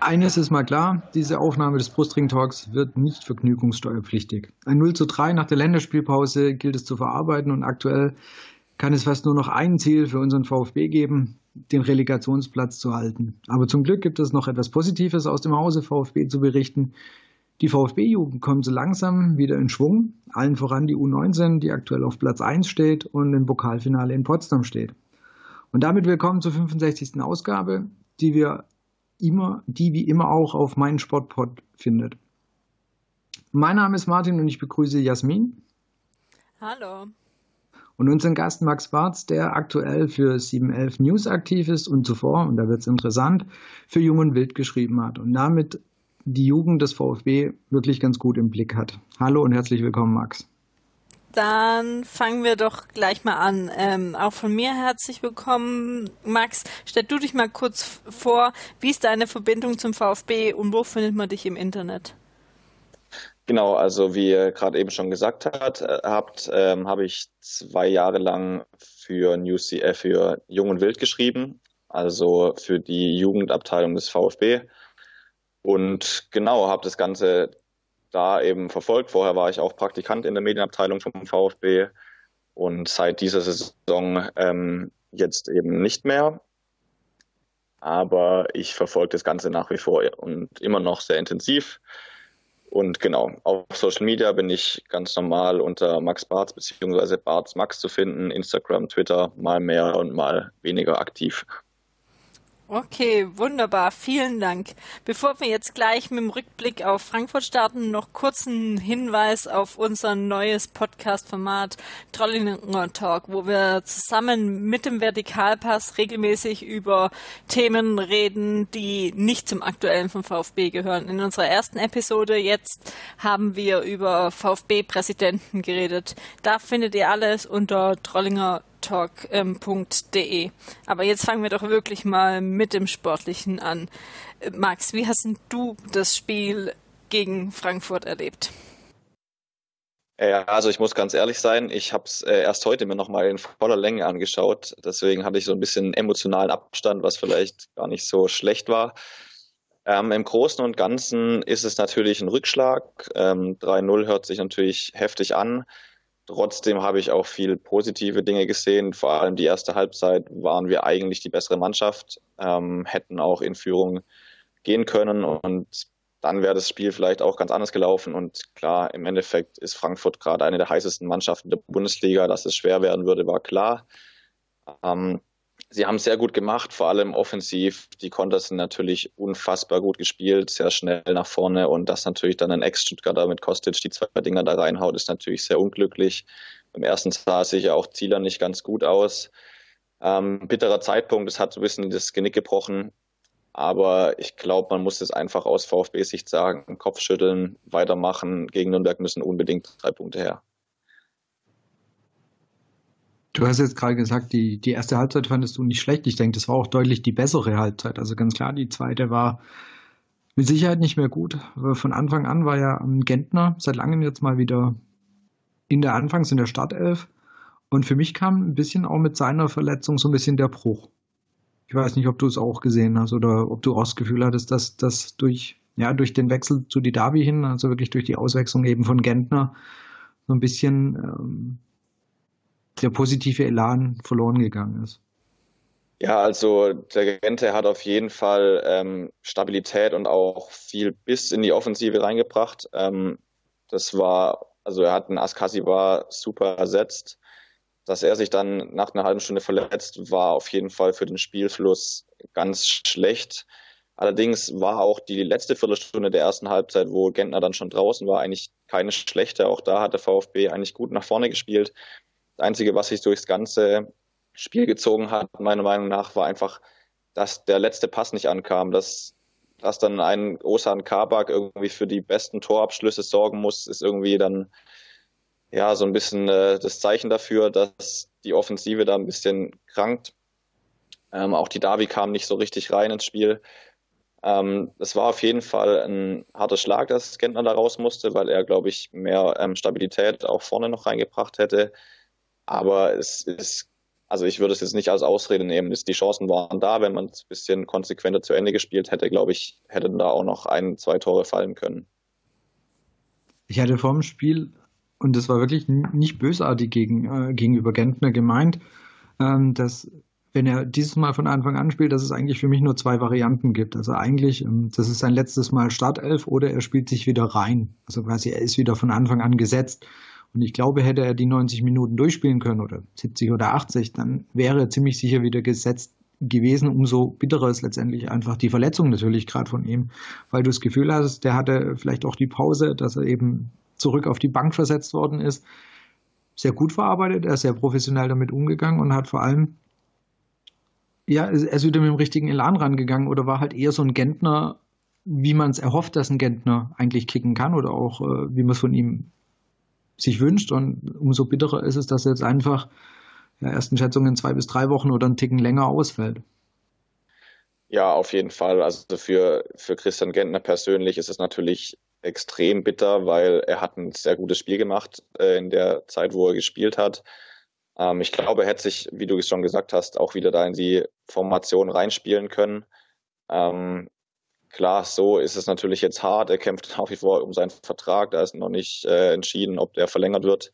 Eines ist mal klar, diese Aufnahme des Brustring Talks wird nicht vergnügungssteuerpflichtig. Ein 0 zu 3 nach der Länderspielpause gilt es zu verarbeiten und aktuell kann es fast nur noch ein Ziel für unseren VfB geben, den Relegationsplatz zu halten. Aber zum Glück gibt es noch etwas Positives aus dem Hause VfB zu berichten. Die VfB-Jugend kommt so langsam wieder in Schwung, allen voran die U19, die aktuell auf Platz 1 steht und im Pokalfinale in Potsdam steht. Und damit willkommen zur 65. Ausgabe, die wir immer, die wie immer auch auf meinen Sportpod findet. Mein Name ist Martin und ich begrüße Jasmin. Hallo. Und unseren Gast Max Barz, der aktuell für 711 News aktiv ist und zuvor, und da wird es interessant, für Jung und Wild geschrieben hat und damit die Jugend des VfB wirklich ganz gut im Blick hat. Hallo und herzlich willkommen, Max. Dann fangen wir doch gleich mal an. Ähm, auch von mir herzlich willkommen, Max. Stell du dich mal kurz vor, wie ist deine Verbindung zum VfB und wo findet man dich im Internet? Genau, also wie ihr gerade eben schon gesagt hat, äh, habt, ähm, habe ich zwei Jahre lang für NewCF für Jung und Wild geschrieben, also für die Jugendabteilung des VfB. Und genau, habe das Ganze da eben verfolgt. Vorher war ich auch Praktikant in der Medienabteilung vom VfB und seit dieser Saison ähm, jetzt eben nicht mehr. Aber ich verfolge das Ganze nach wie vor und immer noch sehr intensiv. Und genau, auf Social Media bin ich ganz normal unter Max Barz bzw. Barz Max zu finden, Instagram, Twitter, mal mehr und mal weniger aktiv. Okay, wunderbar. Vielen Dank. Bevor wir jetzt gleich mit dem Rückblick auf Frankfurt starten, noch kurzen Hinweis auf unser neues Podcast-Format Trollinger Talk, wo wir zusammen mit dem Vertikalpass regelmäßig über Themen reden, die nicht zum aktuellen vom VfB gehören. In unserer ersten Episode jetzt haben wir über VfB-Präsidenten geredet. Da findet ihr alles unter Trollinger talk.de. Ähm, Aber jetzt fangen wir doch wirklich mal mit dem Sportlichen an. Äh, Max, wie hast du das Spiel gegen Frankfurt erlebt? Ja, also ich muss ganz ehrlich sein, ich habe es äh, erst heute mir nochmal in voller Länge angeschaut. Deswegen hatte ich so ein bisschen emotionalen Abstand, was vielleicht gar nicht so schlecht war. Ähm, Im Großen und Ganzen ist es natürlich ein Rückschlag. Ähm, 3-0 hört sich natürlich heftig an. Trotzdem habe ich auch viel positive Dinge gesehen. Vor allem die erste Halbzeit waren wir eigentlich die bessere Mannschaft, ähm, hätten auch in Führung gehen können und dann wäre das Spiel vielleicht auch ganz anders gelaufen. Und klar, im Endeffekt ist Frankfurt gerade eine der heißesten Mannschaften der Bundesliga. Dass es schwer werden würde, war klar. Ähm, sie haben sehr gut gemacht, vor allem offensiv. Die Konters sind natürlich unfassbar gut gespielt, sehr schnell nach vorne und dass natürlich dann ein Ex-Stuttgarter mit Kostic die zwei Dinger da reinhaut, ist natürlich sehr unglücklich. Im ersten sah sich ja auch Zieler nicht ganz gut aus. Ähm, bitterer Zeitpunkt, es hat so ein bisschen das Genick gebrochen. Aber ich glaube, man muss es einfach aus VfB-Sicht sagen, Kopf schütteln, weitermachen. Gegen Nürnberg müssen unbedingt drei Punkte her. Du hast jetzt gerade gesagt, die, die erste Halbzeit fandest du nicht schlecht. Ich denke, das war auch deutlich die bessere Halbzeit. Also ganz klar, die zweite war mit Sicherheit nicht mehr gut. Von Anfang an war ja Gentner seit langem jetzt mal wieder in der Anfangs- in der Startelf. Und für mich kam ein bisschen auch mit seiner Verletzung so ein bisschen der Bruch. Ich weiß nicht, ob du es auch gesehen hast oder ob du auch das Gefühl hattest, dass das durch, ja, durch den Wechsel zu Didavi hin, also wirklich durch die Auswechslung eben von Gentner, so ein bisschen ähm, der positive Elan verloren gegangen ist. Ja, also der Gente hat auf jeden Fall ähm, Stabilität und auch viel Biss in die Offensive reingebracht. Ähm, das war, also er hat einen Askasi war super ersetzt. Dass er sich dann nach einer halben Stunde verletzt, war auf jeden Fall für den Spielfluss ganz schlecht. Allerdings war auch die letzte Viertelstunde der ersten Halbzeit, wo Gentner dann schon draußen war, eigentlich keine schlechte. Auch da hat der VfB eigentlich gut nach vorne gespielt. Das Einzige, was sich durchs ganze Spiel gezogen hat, meiner Meinung nach, war einfach, dass der letzte Pass nicht ankam, dass, dass dann ein Osan Kabak irgendwie für die besten Torabschlüsse sorgen muss, ist irgendwie dann ja so ein bisschen äh, das Zeichen dafür, dass die Offensive da ein bisschen krankt. Ähm, auch die Davi kam nicht so richtig rein ins Spiel. Ähm, es war auf jeden Fall ein harter Schlag, dass Gentner da raus musste, weil er, glaube ich, mehr ähm, Stabilität auch vorne noch reingebracht hätte. Aber es ist, also ich würde es jetzt nicht als Ausrede nehmen. Die Chancen waren da, wenn man es ein bisschen konsequenter zu Ende gespielt hätte, glaube ich, hätten da auch noch ein, zwei Tore fallen können. Ich hatte vor dem Spiel, und das war wirklich nicht bösartig gegen, äh, gegenüber Gentner gemeint, ähm, dass wenn er dieses Mal von Anfang an spielt, dass es eigentlich für mich nur zwei Varianten gibt. Also eigentlich, ähm, das ist sein letztes Mal Startelf oder er spielt sich wieder rein. Also quasi er ist wieder von Anfang an gesetzt. Und ich glaube, hätte er die 90 Minuten durchspielen können oder 70 oder 80, dann wäre er ziemlich sicher wieder gesetzt gewesen. Umso bitterer ist letztendlich einfach die Verletzung natürlich gerade von ihm, weil du das Gefühl hast, der hatte vielleicht auch die Pause, dass er eben zurück auf die Bank versetzt worden ist. Sehr gut verarbeitet, er ist sehr professionell damit umgegangen und hat vor allem ja, er ist wieder mit dem richtigen Elan rangegangen oder war halt eher so ein Gentner, wie man es erhofft, dass ein Gentner eigentlich kicken kann oder auch äh, wie man es von ihm sich wünscht. Und umso bitterer ist es, dass jetzt einfach ja, ersten Schätzungen zwei bis drei Wochen oder einen Ticken länger ausfällt. Ja, auf jeden Fall. Also für, für Christian Gentner persönlich ist es natürlich extrem bitter, weil er hat ein sehr gutes Spiel gemacht äh, in der Zeit, wo er gespielt hat. Ähm, ich glaube, er hätte sich, wie du es schon gesagt hast, auch wieder da in die Formation reinspielen können. Ähm, klar, so ist es natürlich jetzt hart. Er kämpft nach wie vor um seinen Vertrag. Da ist noch nicht äh, entschieden, ob der verlängert wird.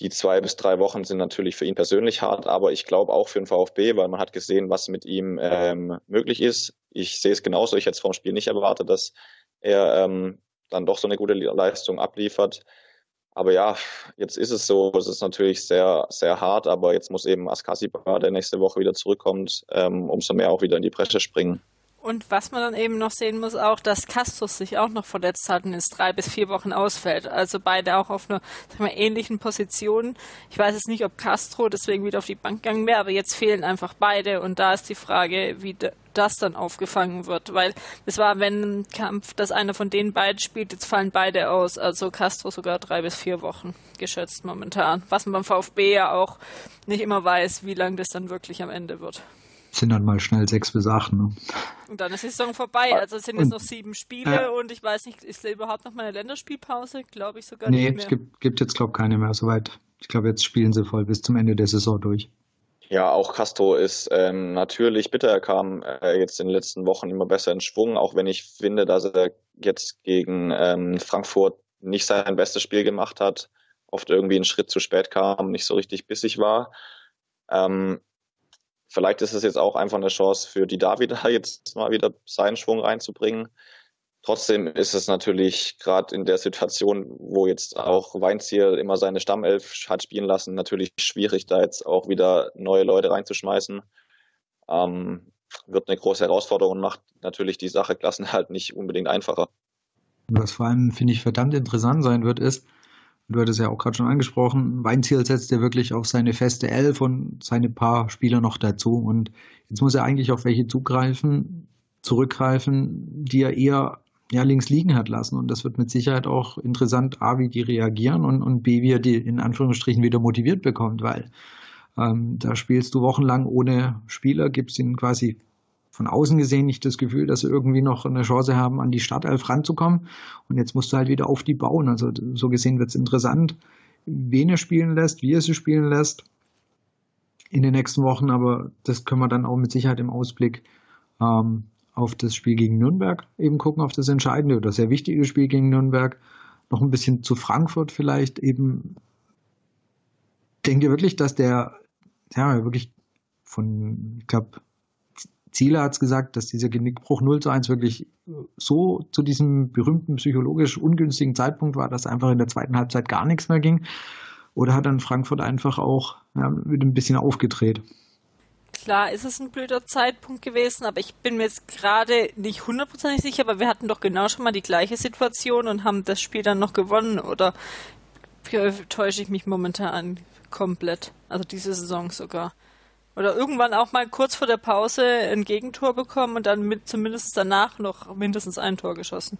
Die zwei bis drei Wochen sind natürlich für ihn persönlich hart, aber ich glaube auch für den VfB, weil man hat gesehen, was mit ihm ähm, möglich ist. Ich sehe es genauso. Ich hätte es vom Spiel nicht erwartet, dass er ähm, dann doch so eine gute Leistung abliefert. Aber ja, jetzt ist es so. Es ist natürlich sehr, sehr hart, aber jetzt muss eben Askasiba, der nächste Woche wieder zurückkommt, ähm, umso mehr auch wieder in die Bresche springen. Und was man dann eben noch sehen muss, auch, dass Castus sich auch noch verletzt hat und jetzt drei bis vier Wochen ausfällt. Also beide auch auf einer sag mal, ähnlichen Position. Ich weiß jetzt nicht, ob Castro deswegen wieder auf die Bank gegangen wäre, aber jetzt fehlen einfach beide und da ist die Frage, wie das dann aufgefangen wird. Weil es war, wenn ein Kampf, dass einer von denen beiden spielt, jetzt fallen beide aus. Also Castro sogar drei bis vier Wochen geschätzt momentan. Was man beim VfB ja auch nicht immer weiß, wie lang das dann wirklich am Ende wird sind dann mal schnell sechs bis acht. Ne? Und dann ist die Saison vorbei. Also es sind jetzt und, noch sieben Spiele äh, und ich weiß nicht, ist da überhaupt noch mal eine Länderspielpause? Glaube ich sogar nee, nicht. Nee, es gibt, gibt jetzt, glaube ich, keine mehr soweit. Ich glaube, jetzt spielen sie voll bis zum Ende der Saison durch. Ja, auch Castro ist ähm, natürlich bitter. Er kam äh, jetzt in den letzten Wochen immer besser in Schwung, auch wenn ich finde, dass er jetzt gegen ähm, Frankfurt nicht sein bestes Spiel gemacht hat, oft irgendwie einen Schritt zu spät kam, nicht so richtig bissig war. Ähm, Vielleicht ist es jetzt auch einfach eine Chance für die David, jetzt mal wieder seinen Schwung reinzubringen. Trotzdem ist es natürlich gerade in der Situation, wo jetzt auch Weinziel immer seine Stammelf hat spielen lassen, natürlich schwierig, da jetzt auch wieder neue Leute reinzuschmeißen. Ähm, wird eine große Herausforderung und macht natürlich die Sache Klassen halt nicht unbedingt einfacher. Was vor allem, finde ich, verdammt interessant sein wird, ist, du hattest ja auch gerade schon angesprochen, Weinziel setzt ja wirklich auf seine feste Elf und seine paar Spieler noch dazu. Und jetzt muss er eigentlich auf welche zugreifen, zurückgreifen, die er eher ja, links liegen hat lassen. Und das wird mit Sicherheit auch interessant, A, wie die reagieren und, und B, wie er die in Anführungsstrichen wieder motiviert bekommt, weil ähm, da spielst du wochenlang ohne Spieler, gibst ihnen quasi von außen gesehen nicht das Gefühl, dass sie irgendwie noch eine Chance haben, an die Startelf ranzukommen. Und jetzt musst du halt wieder auf die bauen. Also so gesehen wird es interessant, wen er spielen lässt, wie er sie spielen lässt in den nächsten Wochen. Aber das können wir dann auch mit Sicherheit im Ausblick ähm, auf das Spiel gegen Nürnberg eben gucken, auf das entscheidende oder sehr wichtige Spiel gegen Nürnberg. Noch ein bisschen zu Frankfurt vielleicht eben. Denkt ihr wirklich, dass der, ja, wirklich von, ich glaube, Ziele hat es gesagt, dass dieser Genickbruch 0 zu 1 wirklich so zu diesem berühmten psychologisch ungünstigen Zeitpunkt war, dass einfach in der zweiten Halbzeit gar nichts mehr ging. Oder hat dann Frankfurt einfach auch ja, mit ein bisschen aufgedreht? Klar ist es ein blöder Zeitpunkt gewesen, aber ich bin mir jetzt gerade nicht hundertprozentig sicher, aber wir hatten doch genau schon mal die gleiche Situation und haben das Spiel dann noch gewonnen. Oder täusche ich mich momentan komplett? Also diese Saison sogar. Oder irgendwann auch mal kurz vor der Pause ein Gegentor bekommen und dann mit zumindest danach noch mindestens ein Tor geschossen.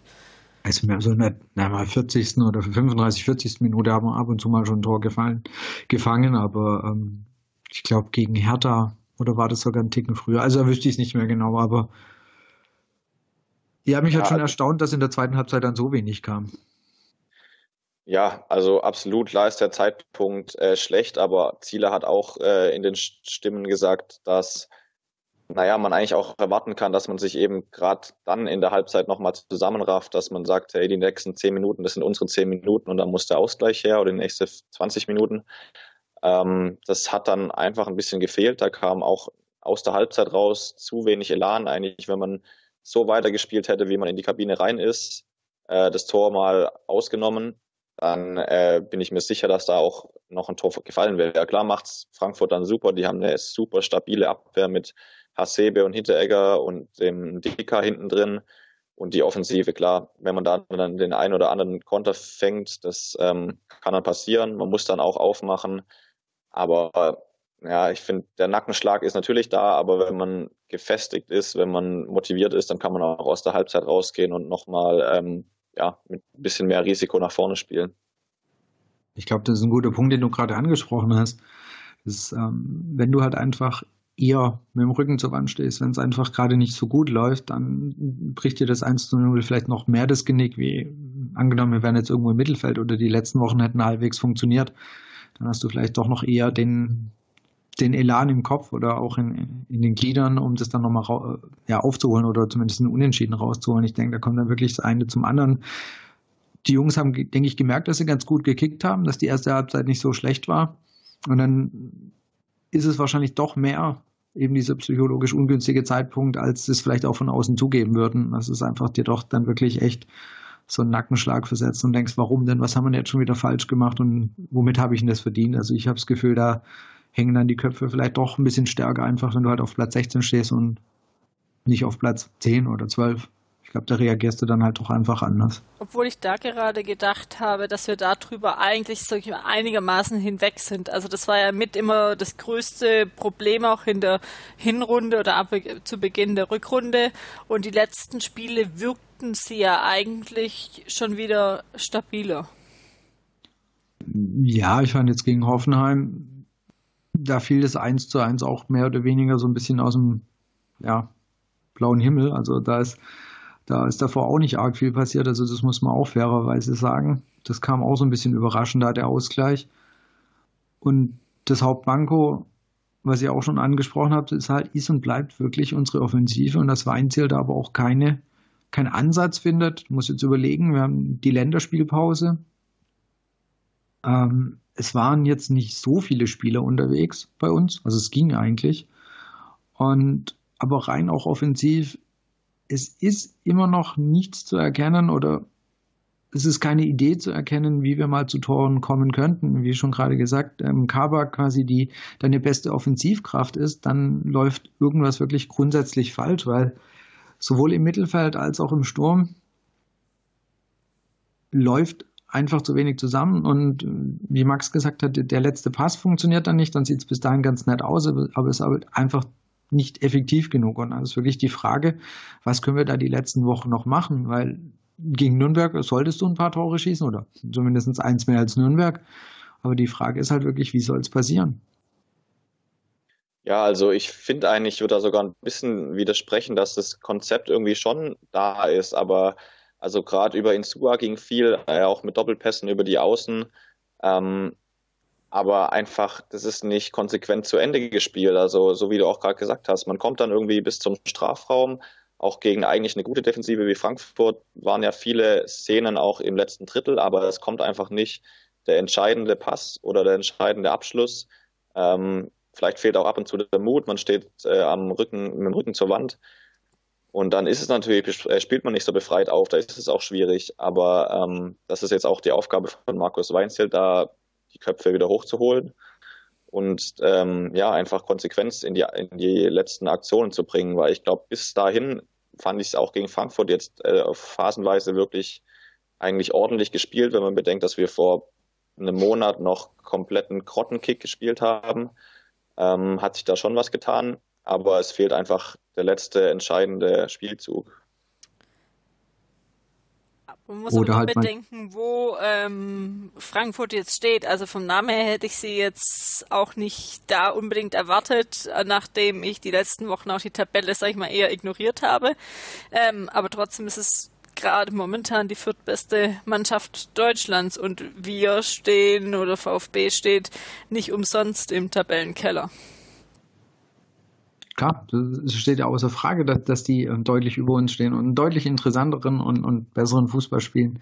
Also wir haben so in der na, 40. oder 35, 40. Minute haben wir ab und zu mal schon ein Tor gefallen, gefangen, aber ähm, ich glaube gegen Hertha oder war das sogar ein Ticken früher? Also da wüsste ich es nicht mehr genau, aber Ja, mich ja, hat schon erstaunt, dass in der zweiten Halbzeit dann so wenig kam. Ja, also absolut, klar ist der Zeitpunkt äh, schlecht, aber Ziele hat auch äh, in den Stimmen gesagt, dass naja, man eigentlich auch erwarten kann, dass man sich eben gerade dann in der Halbzeit nochmal zusammenrafft, dass man sagt, hey, die nächsten zehn Minuten, das sind unsere zehn Minuten und dann muss der Ausgleich her oder die nächsten 20 Minuten. Ähm, das hat dann einfach ein bisschen gefehlt. Da kam auch aus der Halbzeit raus zu wenig Elan eigentlich, wenn man so weitergespielt hätte, wie man in die Kabine rein ist, äh, das Tor mal ausgenommen, dann äh, bin ich mir sicher, dass da auch noch ein Tor gefallen wäre. Ja, klar macht's Frankfurt dann super. Die haben eine super stabile Abwehr mit Hasebe und Hinteregger und dem Dika hinten drin. Und die Offensive, klar, wenn man da dann den einen oder anderen Konter fängt, das ähm, kann dann passieren. Man muss dann auch aufmachen. Aber ja, ich finde, der Nackenschlag ist natürlich da, aber wenn man gefestigt ist, wenn man motiviert ist, dann kann man auch aus der Halbzeit rausgehen und nochmal ähm, ja, mit ein bisschen mehr Risiko nach vorne spielen. Ich glaube, das ist ein guter Punkt, den du gerade angesprochen hast. Das, ähm, wenn du halt einfach eher mit dem Rücken zur Wand stehst, wenn es einfach gerade nicht so gut läuft, dann bricht dir das 1 zu 0 vielleicht noch mehr das Genick, wie angenommen, wir wären jetzt irgendwo im Mittelfeld oder die letzten Wochen hätten halbwegs funktioniert. Dann hast du vielleicht doch noch eher den, den Elan im Kopf oder auch in, in den Gliedern, um das dann nochmal ja, aufzuholen oder zumindest einen Unentschieden rauszuholen. Ich denke, da kommt dann wirklich das eine zum anderen. Die Jungs haben, denke ich, gemerkt, dass sie ganz gut gekickt haben, dass die erste Halbzeit nicht so schlecht war. Und dann ist es wahrscheinlich doch mehr eben dieser psychologisch ungünstige Zeitpunkt, als es vielleicht auch von außen zugeben würden. Das ist einfach dir doch dann wirklich echt so einen Nackenschlag versetzt und denkst, warum denn, was haben wir jetzt schon wieder falsch gemacht und womit habe ich denn das verdient? Also ich habe das Gefühl, da hängen dann die Köpfe vielleicht doch ein bisschen stärker, einfach wenn du halt auf Platz 16 stehst und nicht auf Platz 10 oder 12 ich glaube, da reagierst du dann halt doch einfach anders. Obwohl ich da gerade gedacht habe, dass wir darüber eigentlich so einigermaßen hinweg sind. Also das war ja mit immer das größte Problem auch in der Hinrunde oder ab, zu Beginn der Rückrunde. Und die letzten Spiele wirkten sie ja eigentlich schon wieder stabiler. Ja, ich fand jetzt gegen Hoffenheim, da fiel das 1 zu 1 auch mehr oder weniger so ein bisschen aus dem ja, blauen Himmel. Also da ist da ist davor auch nicht arg viel passiert, also das muss man auch fairerweise sagen. Das kam auch so ein bisschen überraschend, da der Ausgleich. Und das Hauptbanko, was ihr auch schon angesprochen habt, ist halt, ist und bleibt wirklich unsere Offensive und das Weinziel da aber auch keine, keinen Ansatz findet. Muss jetzt überlegen, wir haben die Länderspielpause. Ähm, es waren jetzt nicht so viele Spieler unterwegs bei uns, also es ging eigentlich. Und aber rein auch offensiv es ist immer noch nichts zu erkennen oder es ist keine Idee zu erkennen, wie wir mal zu Toren kommen könnten. Wie schon gerade gesagt, ähm, Kabak quasi die deine beste Offensivkraft ist, dann läuft irgendwas wirklich grundsätzlich falsch, weil sowohl im Mittelfeld als auch im Sturm läuft einfach zu wenig zusammen und äh, wie Max gesagt hat, der letzte Pass funktioniert dann nicht, dann sieht es bis dahin ganz nett aus, aber es ist einfach nicht effektiv genug. Und dann ist wirklich die Frage, was können wir da die letzten Wochen noch machen? Weil gegen Nürnberg solltest du ein paar Tore schießen oder zumindest eins mehr als Nürnberg. Aber die Frage ist halt wirklich, wie soll es passieren? Ja, also ich finde eigentlich, ich würde da sogar ein bisschen widersprechen, dass das Konzept irgendwie schon da ist, aber also gerade über Insua ging viel, äh, auch mit Doppelpässen über die Außen. Ähm, aber einfach, das ist nicht konsequent zu Ende gespielt. Also, so wie du auch gerade gesagt hast, man kommt dann irgendwie bis zum Strafraum. Auch gegen eigentlich eine gute Defensive wie Frankfurt waren ja viele Szenen auch im letzten Drittel, aber es kommt einfach nicht der entscheidende Pass oder der entscheidende Abschluss. Ähm, vielleicht fehlt auch ab und zu der Mut, man steht äh, am Rücken, mit dem Rücken zur Wand. Und dann ist es natürlich, äh, spielt man nicht so befreit auf, da ist es auch schwierig. Aber ähm, das ist jetzt auch die Aufgabe von Markus Weinzel, da die Köpfe wieder hochzuholen und ähm, ja, einfach Konsequenz in die, in die letzten Aktionen zu bringen, weil ich glaube, bis dahin fand ich es auch gegen Frankfurt jetzt äh, phasenweise wirklich eigentlich ordentlich gespielt, wenn man bedenkt, dass wir vor einem Monat noch kompletten Grottenkick gespielt haben, ähm, hat sich da schon was getan, aber es fehlt einfach der letzte entscheidende Spielzug. Man muss Oder aber halt bedenken, wo ähm, Frankfurt jetzt steht. Also vom Namen her hätte ich sie jetzt auch nicht da unbedingt erwartet, nachdem ich die letzten Wochen auch die Tabelle, sag ich mal, eher ignoriert habe. Ähm, aber trotzdem ist es gerade momentan die viertbeste Mannschaft Deutschlands und wir stehen oder VfB steht nicht umsonst im Tabellenkeller. Klar, es steht ja außer Frage, dass, dass die äh, deutlich über uns stehen und einen deutlich interessanteren und, und besseren Fußball spielen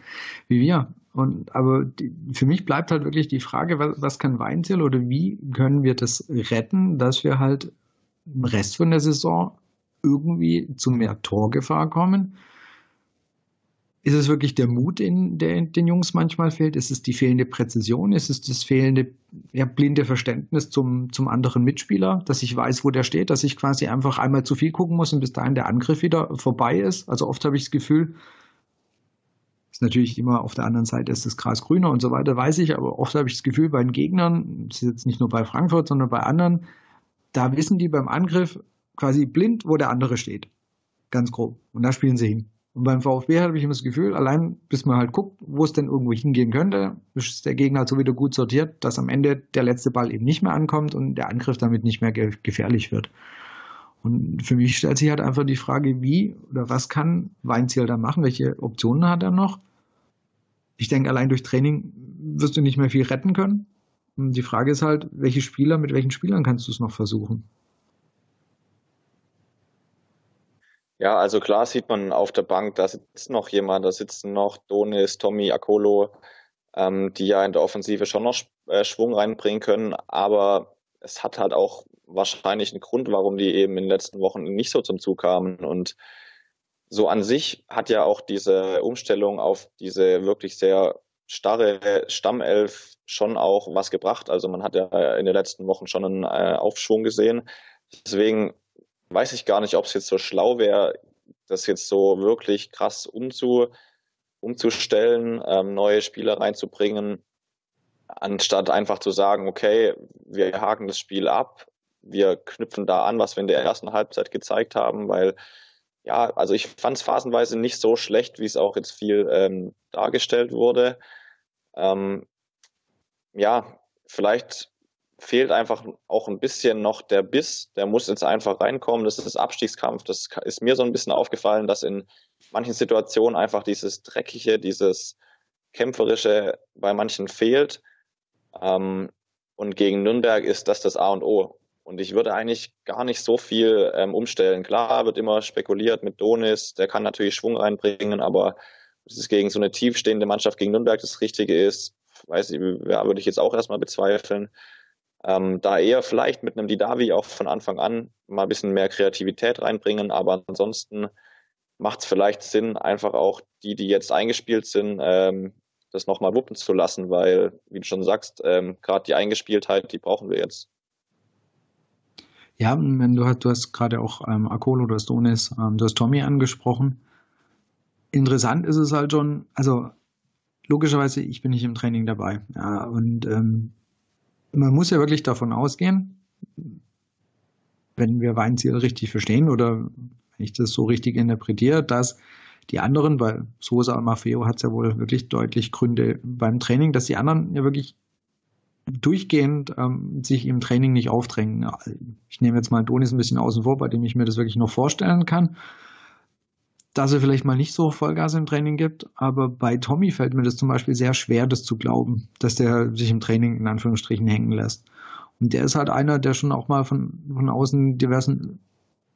wie wir. Und aber die, für mich bleibt halt wirklich die Frage, was, was kann Weinziel oder wie können wir das retten, dass wir halt im Rest von der Saison irgendwie zu mehr Torgefahr kommen ist es wirklich der Mut, in, der den Jungs manchmal fehlt? Ist es die fehlende Präzision? Ist es das fehlende, ja, blinde Verständnis zum, zum anderen Mitspieler, dass ich weiß, wo der steht, dass ich quasi einfach einmal zu viel gucken muss und bis dahin der Angriff wieder vorbei ist? Also oft habe ich das Gefühl, ist natürlich immer auf der anderen Seite ist das Gras grüner und so weiter, weiß ich, aber oft habe ich das Gefühl, bei den Gegnern, das ist jetzt nicht nur bei Frankfurt, sondern bei anderen, da wissen die beim Angriff quasi blind, wo der andere steht. Ganz grob. Und da spielen sie hin. Und beim VfB habe ich immer das Gefühl, allein bis man halt guckt, wo es denn irgendwo hingehen könnte, ist der Gegner halt so wieder gut sortiert, dass am Ende der letzte Ball eben nicht mehr ankommt und der Angriff damit nicht mehr ge gefährlich wird. Und für mich stellt sich halt einfach die Frage, wie oder was kann Weinziel da machen? Welche Optionen hat er noch? Ich denke, allein durch Training wirst du nicht mehr viel retten können. Und die Frage ist halt, welche Spieler, mit welchen Spielern kannst du es noch versuchen? Ja, also klar sieht man auf der Bank, da sitzt noch jemand, da sitzen noch Donis, Tommy, Akolo, ähm, die ja in der Offensive schon noch äh, Schwung reinbringen können, aber es hat halt auch wahrscheinlich einen Grund, warum die eben in den letzten Wochen nicht so zum Zug kamen und so an sich hat ja auch diese Umstellung auf diese wirklich sehr starre Stammelf schon auch was gebracht. Also man hat ja in den letzten Wochen schon einen äh, Aufschwung gesehen. Deswegen weiß ich gar nicht, ob es jetzt so schlau wäre, das jetzt so wirklich krass umzu, umzustellen, ähm, neue Spieler reinzubringen, anstatt einfach zu sagen, okay, wir haken das Spiel ab, wir knüpfen da an, was wir in der ersten Halbzeit gezeigt haben, weil ja, also ich fand es phasenweise nicht so schlecht, wie es auch jetzt viel ähm, dargestellt wurde. Ähm, ja, vielleicht fehlt einfach auch ein bisschen noch der Biss. Der muss jetzt einfach reinkommen. Das ist Abstiegskampf. Das ist mir so ein bisschen aufgefallen, dass in manchen Situationen einfach dieses Dreckige, dieses Kämpferische bei manchen fehlt. Ähm, und gegen Nürnberg ist das das A und O. Und ich würde eigentlich gar nicht so viel ähm, umstellen. Klar wird immer spekuliert mit Donis, der kann natürlich Schwung reinbringen, aber es gegen so eine tiefstehende Mannschaft gegen Nürnberg das Richtige ist, weiß ich, ja, würde ich jetzt auch erstmal bezweifeln. Ähm, da eher vielleicht mit einem Didavi auch von Anfang an mal ein bisschen mehr Kreativität reinbringen, aber ansonsten macht es vielleicht Sinn, einfach auch die, die jetzt eingespielt sind, ähm, das nochmal wuppen zu lassen, weil, wie du schon sagst, ähm, gerade die Eingespieltheit, die brauchen wir jetzt. Ja, wenn du, du hast gerade auch ähm, Akolo, du hast Donis, ähm, du hast Tommy angesprochen. Interessant ist es halt schon, also logischerweise, ich bin nicht im Training dabei. Ja, und ähm, man muss ja wirklich davon ausgehen, wenn wir Weinziel richtig verstehen oder wenn ich das so richtig interpretiere, dass die anderen, weil Sosa und Maffeo hat es ja wohl wirklich deutlich Gründe beim Training, dass die anderen ja wirklich durchgehend ähm, sich im Training nicht aufdrängen. Ich nehme jetzt mal Donis ein bisschen außen vor, bei dem ich mir das wirklich noch vorstellen kann dass er vielleicht mal nicht so Vollgas im Training gibt, aber bei Tommy fällt mir das zum Beispiel sehr schwer, das zu glauben, dass der sich im Training in Anführungsstrichen hängen lässt. Und der ist halt einer, der schon auch mal von, von außen diversen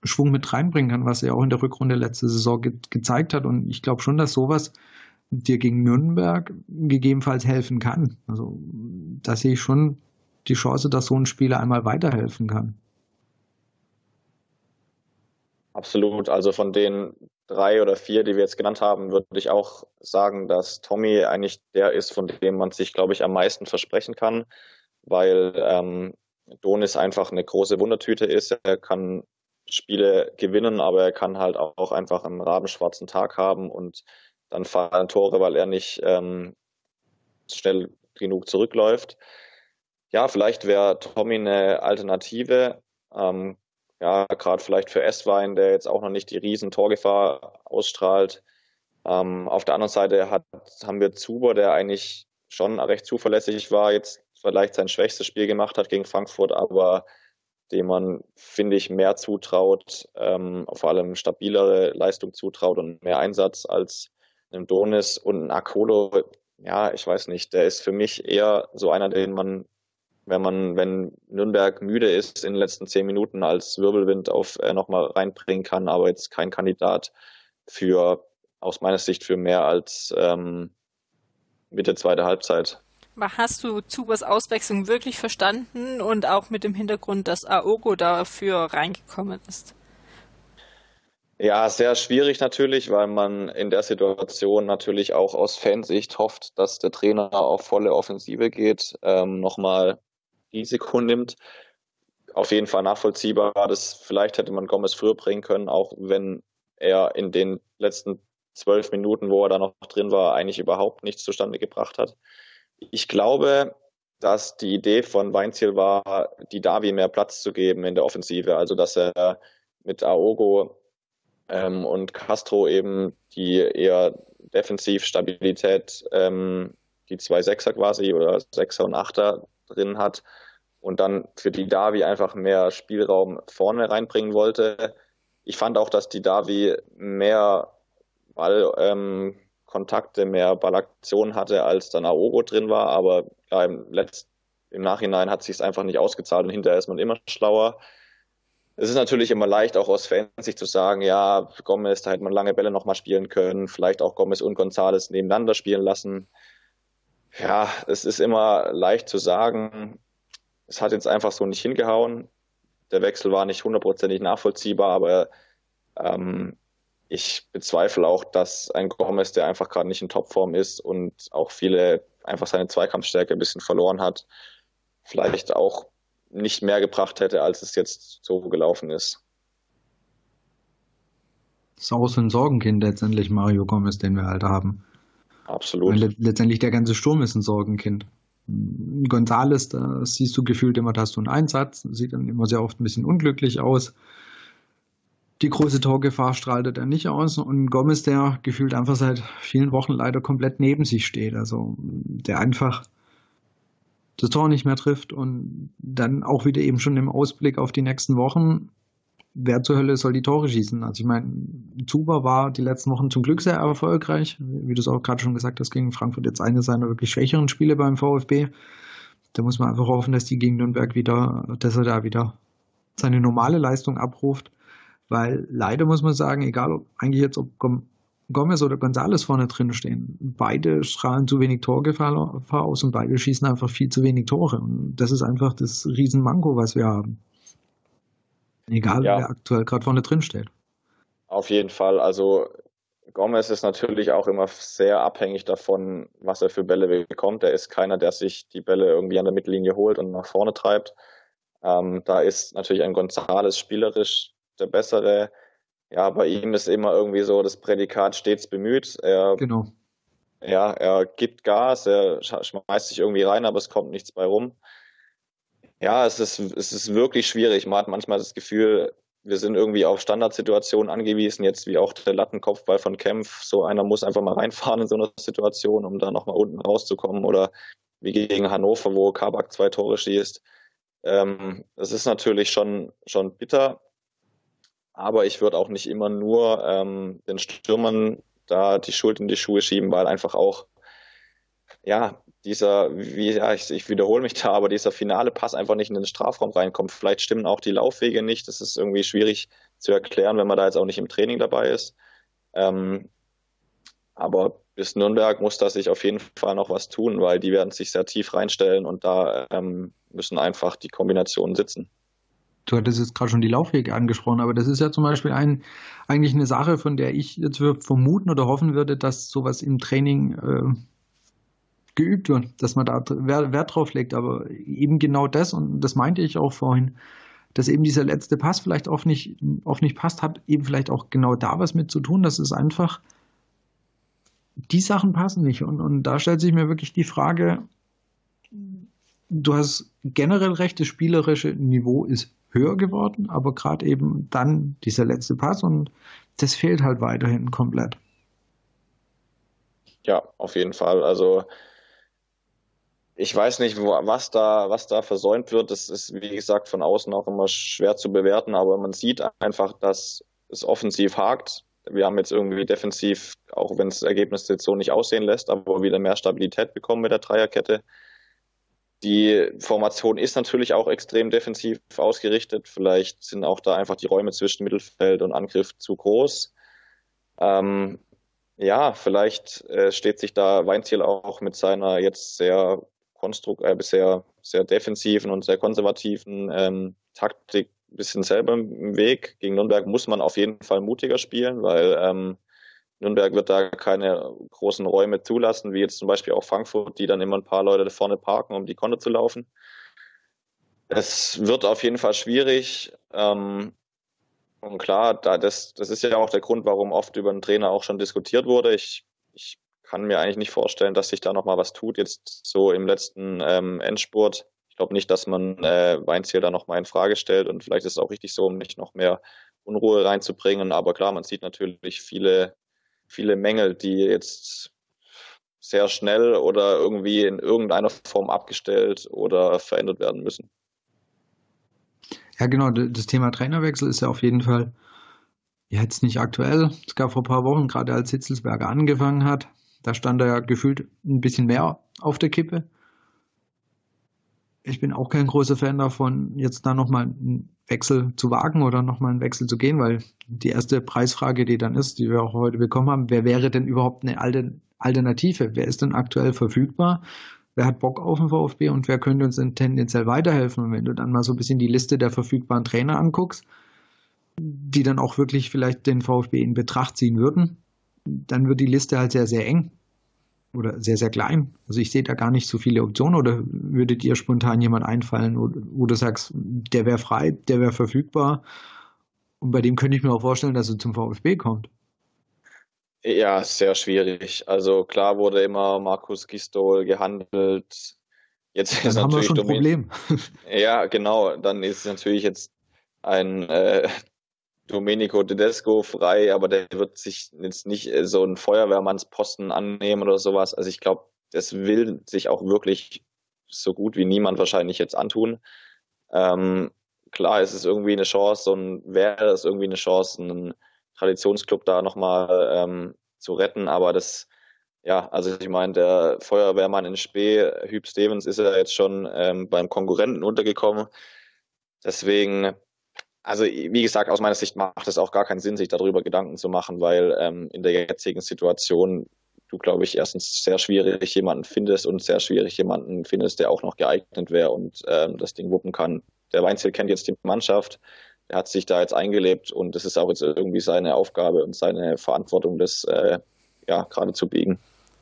Schwung mit reinbringen kann, was er auch in der Rückrunde letzte Saison ge gezeigt hat. Und ich glaube schon, dass sowas dir gegen Nürnberg gegebenenfalls helfen kann. Also da sehe ich schon die Chance, dass so ein Spieler einmal weiterhelfen kann. Absolut. Also von den drei oder vier, die wir jetzt genannt haben, würde ich auch sagen, dass Tommy eigentlich der ist, von dem man sich, glaube ich, am meisten versprechen kann, weil ähm, Donis einfach eine große Wundertüte ist. Er kann Spiele gewinnen, aber er kann halt auch einfach einen rabenschwarzen Tag haben und dann fallen Tore, weil er nicht ähm, schnell genug zurückläuft. Ja, vielleicht wäre Tommy eine Alternative. Ähm, ja, gerade vielleicht für Esswein, der jetzt auch noch nicht die riesen Torgefahr ausstrahlt. Ähm, auf der anderen Seite hat, haben wir Zuber, der eigentlich schon recht zuverlässig war, jetzt vielleicht sein schwächstes Spiel gemacht hat gegen Frankfurt, aber dem man, finde ich, mehr zutraut, ähm, vor allem stabilere Leistung zutraut und mehr Einsatz als einem Donis und ein Akolo, ja, ich weiß nicht, der ist für mich eher so einer, den man, wenn man, wenn Nürnberg müde ist in den letzten zehn Minuten als Wirbelwind auf äh, nochmal reinbringen kann, aber jetzt kein Kandidat für, aus meiner Sicht, für mehr als ähm, Mitte zweite Halbzeit. Hast du Zubers Auswechslung wirklich verstanden und auch mit dem Hintergrund, dass Aogo dafür reingekommen ist? Ja, sehr schwierig natürlich, weil man in der Situation natürlich auch aus Fansicht hofft, dass der Trainer auf volle Offensive geht, ähm, nochmal Risiko nimmt. Auf jeden Fall nachvollziehbar. Das vielleicht hätte man Gomez früher bringen können, auch wenn er in den letzten zwölf Minuten, wo er da noch drin war, eigentlich überhaupt nichts zustande gebracht hat. Ich glaube, dass die Idee von Weinziel war, die Davi mehr Platz zu geben in der Offensive. Also, dass er mit Aogo ähm, und Castro eben die eher Defensivstabilität, ähm, die zwei Sechser quasi oder Sechser und Achter drin hat und dann für die Davi einfach mehr Spielraum vorne reinbringen wollte. Ich fand auch, dass die Davi mehr Ball, ähm, Kontakte, mehr Ballaktionen hatte, als dann Aogo drin war. Aber ja, im, Letz-, im Nachhinein hat sich einfach nicht ausgezahlt und hinterher ist man immer schlauer. Es ist natürlich immer leicht, auch aus Fansicht zu sagen, ja, Gomez, da hätte man lange Bälle nochmal spielen können, vielleicht auch Gomez und Gonzales nebeneinander spielen lassen. Ja, es ist immer leicht zu sagen. Es hat jetzt einfach so nicht hingehauen. Der Wechsel war nicht hundertprozentig nachvollziehbar, aber ähm, ich bezweifle auch, dass ein Gomez, der einfach gerade nicht in Topform ist und auch viele einfach seine Zweikampfstärke ein bisschen verloren hat, vielleicht auch nicht mehr gebracht hätte, als es jetzt so gelaufen ist. Das ist auch so ein Sorgenkind letztendlich, Mario Gomez, den wir halt haben. Absolut. Weil letztendlich der ganze Sturm ist ein Sorgenkind. Gonzales, da siehst du gefühlt immer, da hast du einen Einsatz, sieht dann immer sehr oft ein bisschen unglücklich aus die große Torgefahr strahlt er nicht aus und Gomez, der gefühlt einfach seit vielen Wochen leider komplett neben sich steht, also der einfach das Tor nicht mehr trifft und dann auch wieder eben schon im Ausblick auf die nächsten Wochen, wer zur Hölle soll die Tore schießen? Also ich meine, Zuber war die letzten Wochen zum Glück sehr erfolgreich, wie du es auch gerade schon gesagt hast, gegen Frankfurt jetzt eine seiner wirklich schwächeren Spiele beim VfB. Da muss man einfach hoffen, dass die gegen Nürnberg wieder, dass er da wieder seine normale Leistung abruft weil leider muss man sagen, egal ob eigentlich jetzt ob Gomez oder Gonzales vorne drin stehen, beide strahlen zu wenig Torgefahr aus und beide schießen einfach viel zu wenig Tore. Und das ist einfach das Riesenmanko, was wir haben. Egal, ja. wer aktuell gerade vorne drin steht. Auf jeden Fall. Also Gomez ist natürlich auch immer sehr abhängig davon, was er für Bälle bekommt. Er ist keiner, der sich die Bälle irgendwie an der Mittellinie holt und nach vorne treibt. Ähm, da ist natürlich ein Gonzales spielerisch der Bessere. Ja, bei ihm ist immer irgendwie so das Prädikat stets bemüht. Er, genau. Ja, er gibt Gas, er schmeißt sich irgendwie rein, aber es kommt nichts bei rum. Ja, es ist, es ist wirklich schwierig. Man hat manchmal das Gefühl, wir sind irgendwie auf Standardsituationen angewiesen, jetzt wie auch der Lattenkopfball von Kempf. So einer muss einfach mal reinfahren in so eine Situation, um da nochmal unten rauszukommen. Oder wie gegen Hannover, wo Kabak zwei Tore schießt. Ähm, das ist natürlich schon, schon bitter. Aber ich würde auch nicht immer nur ähm, den Stürmern da die Schuld in die Schuhe schieben, weil einfach auch, ja, dieser, wie, ja, ich, ich wiederhole mich da, aber dieser finale Pass einfach nicht in den Strafraum reinkommt. Vielleicht stimmen auch die Laufwege nicht. Das ist irgendwie schwierig zu erklären, wenn man da jetzt auch nicht im Training dabei ist. Ähm, aber bis Nürnberg muss da sich auf jeden Fall noch was tun, weil die werden sich sehr tief reinstellen und da ähm, müssen einfach die Kombinationen sitzen du hattest jetzt gerade schon die Laufwege angesprochen, aber das ist ja zum Beispiel ein, eigentlich eine Sache, von der ich jetzt vermuten oder hoffen würde, dass sowas im Training äh, geübt wird, dass man da Wert drauf legt. Aber eben genau das, und das meinte ich auch vorhin, dass eben dieser letzte Pass vielleicht auch nicht, oft nicht passt, hat eben vielleicht auch genau da was mit zu tun. dass es einfach, die Sachen passen nicht. Und, und da stellt sich mir wirklich die Frage, du hast generell recht, das spielerische Niveau ist höher geworden, aber gerade eben dann dieser letzte Pass und das fehlt halt weiterhin komplett. Ja, auf jeden Fall. Also ich weiß nicht, was da, was da versäumt wird. Das ist, wie gesagt, von außen auch immer schwer zu bewerten, aber man sieht einfach, dass es offensiv hakt. Wir haben jetzt irgendwie defensiv, auch wenn das Ergebnis jetzt so nicht aussehen lässt, aber wieder mehr Stabilität bekommen mit der Dreierkette. Die Formation ist natürlich auch extrem defensiv ausgerichtet. Vielleicht sind auch da einfach die Räume zwischen Mittelfeld und Angriff zu groß. Ähm, ja, vielleicht äh, steht sich da Weinziel auch mit seiner jetzt sehr konstrukt, äh, bisher sehr defensiven und sehr konservativen ähm, Taktik ein bisschen selber im Weg. Gegen Nürnberg muss man auf jeden Fall mutiger spielen, weil ähm, Nürnberg wird da keine großen Räume zulassen, wie jetzt zum Beispiel auch Frankfurt, die dann immer ein paar Leute da vorne parken, um die Konne zu laufen. Es wird auf jeden Fall schwierig. Ähm, und klar, da das, das ist ja auch der Grund, warum oft über den Trainer auch schon diskutiert wurde. Ich, ich kann mir eigentlich nicht vorstellen, dass sich da nochmal was tut, jetzt so im letzten ähm, Endspurt. Ich glaube nicht, dass man äh, Weinziel da nochmal in Frage stellt und vielleicht ist es auch richtig so, um nicht noch mehr Unruhe reinzubringen. Aber klar, man sieht natürlich viele viele Mängel, die jetzt sehr schnell oder irgendwie in irgendeiner Form abgestellt oder verändert werden müssen. Ja, genau, das Thema Trainerwechsel ist ja auf jeden Fall jetzt nicht aktuell. Es gab vor ein paar Wochen, gerade als Hitzelsberger angefangen hat, da stand er ja gefühlt ein bisschen mehr auf der Kippe ich bin auch kein großer Fan davon, jetzt da nochmal einen Wechsel zu wagen oder nochmal einen Wechsel zu gehen, weil die erste Preisfrage, die dann ist, die wir auch heute bekommen haben, wer wäre denn überhaupt eine Alternative? Wer ist denn aktuell verfügbar? Wer hat Bock auf den VfB und wer könnte uns denn tendenziell weiterhelfen? Und wenn du dann mal so ein bisschen die Liste der verfügbaren Trainer anguckst, die dann auch wirklich vielleicht den VfB in Betracht ziehen würden, dann wird die Liste halt sehr, sehr eng oder sehr, sehr klein. Also ich sehe da gar nicht so viele Optionen oder würde dir spontan jemand einfallen, wo, wo du sagst, der wäre frei, der wäre verfügbar und bei dem könnte ich mir auch vorstellen, dass er zum VfB kommt. Ja, sehr schwierig. Also klar wurde immer Markus Gistol gehandelt. Jetzt Dann ist haben natürlich wir schon ein Problem. Ja, genau. Dann ist es natürlich jetzt ein äh, Domenico Tedesco frei, aber der wird sich jetzt nicht äh, so einen Feuerwehrmannsposten annehmen oder sowas. Also ich glaube, das will sich auch wirklich so gut wie niemand wahrscheinlich jetzt antun. Ähm, klar, es ist irgendwie eine Chance und wäre es irgendwie eine Chance, einen Traditionsclub da nochmal ähm, zu retten, aber das, ja, also ich meine, der Feuerwehrmann in Spee, Hüb Stevens, ist ja jetzt schon ähm, beim Konkurrenten untergekommen. Deswegen also wie gesagt, aus meiner Sicht macht es auch gar keinen Sinn, sich darüber Gedanken zu machen, weil ähm, in der jetzigen Situation du, glaube ich, erstens sehr schwierig jemanden findest und sehr schwierig jemanden findest, der auch noch geeignet wäre und ähm, das Ding wuppen kann. Der Weinziel kennt jetzt die Mannschaft, der hat sich da jetzt eingelebt und es ist auch jetzt irgendwie seine Aufgabe und seine Verantwortung, das äh, ja gerade zu biegen.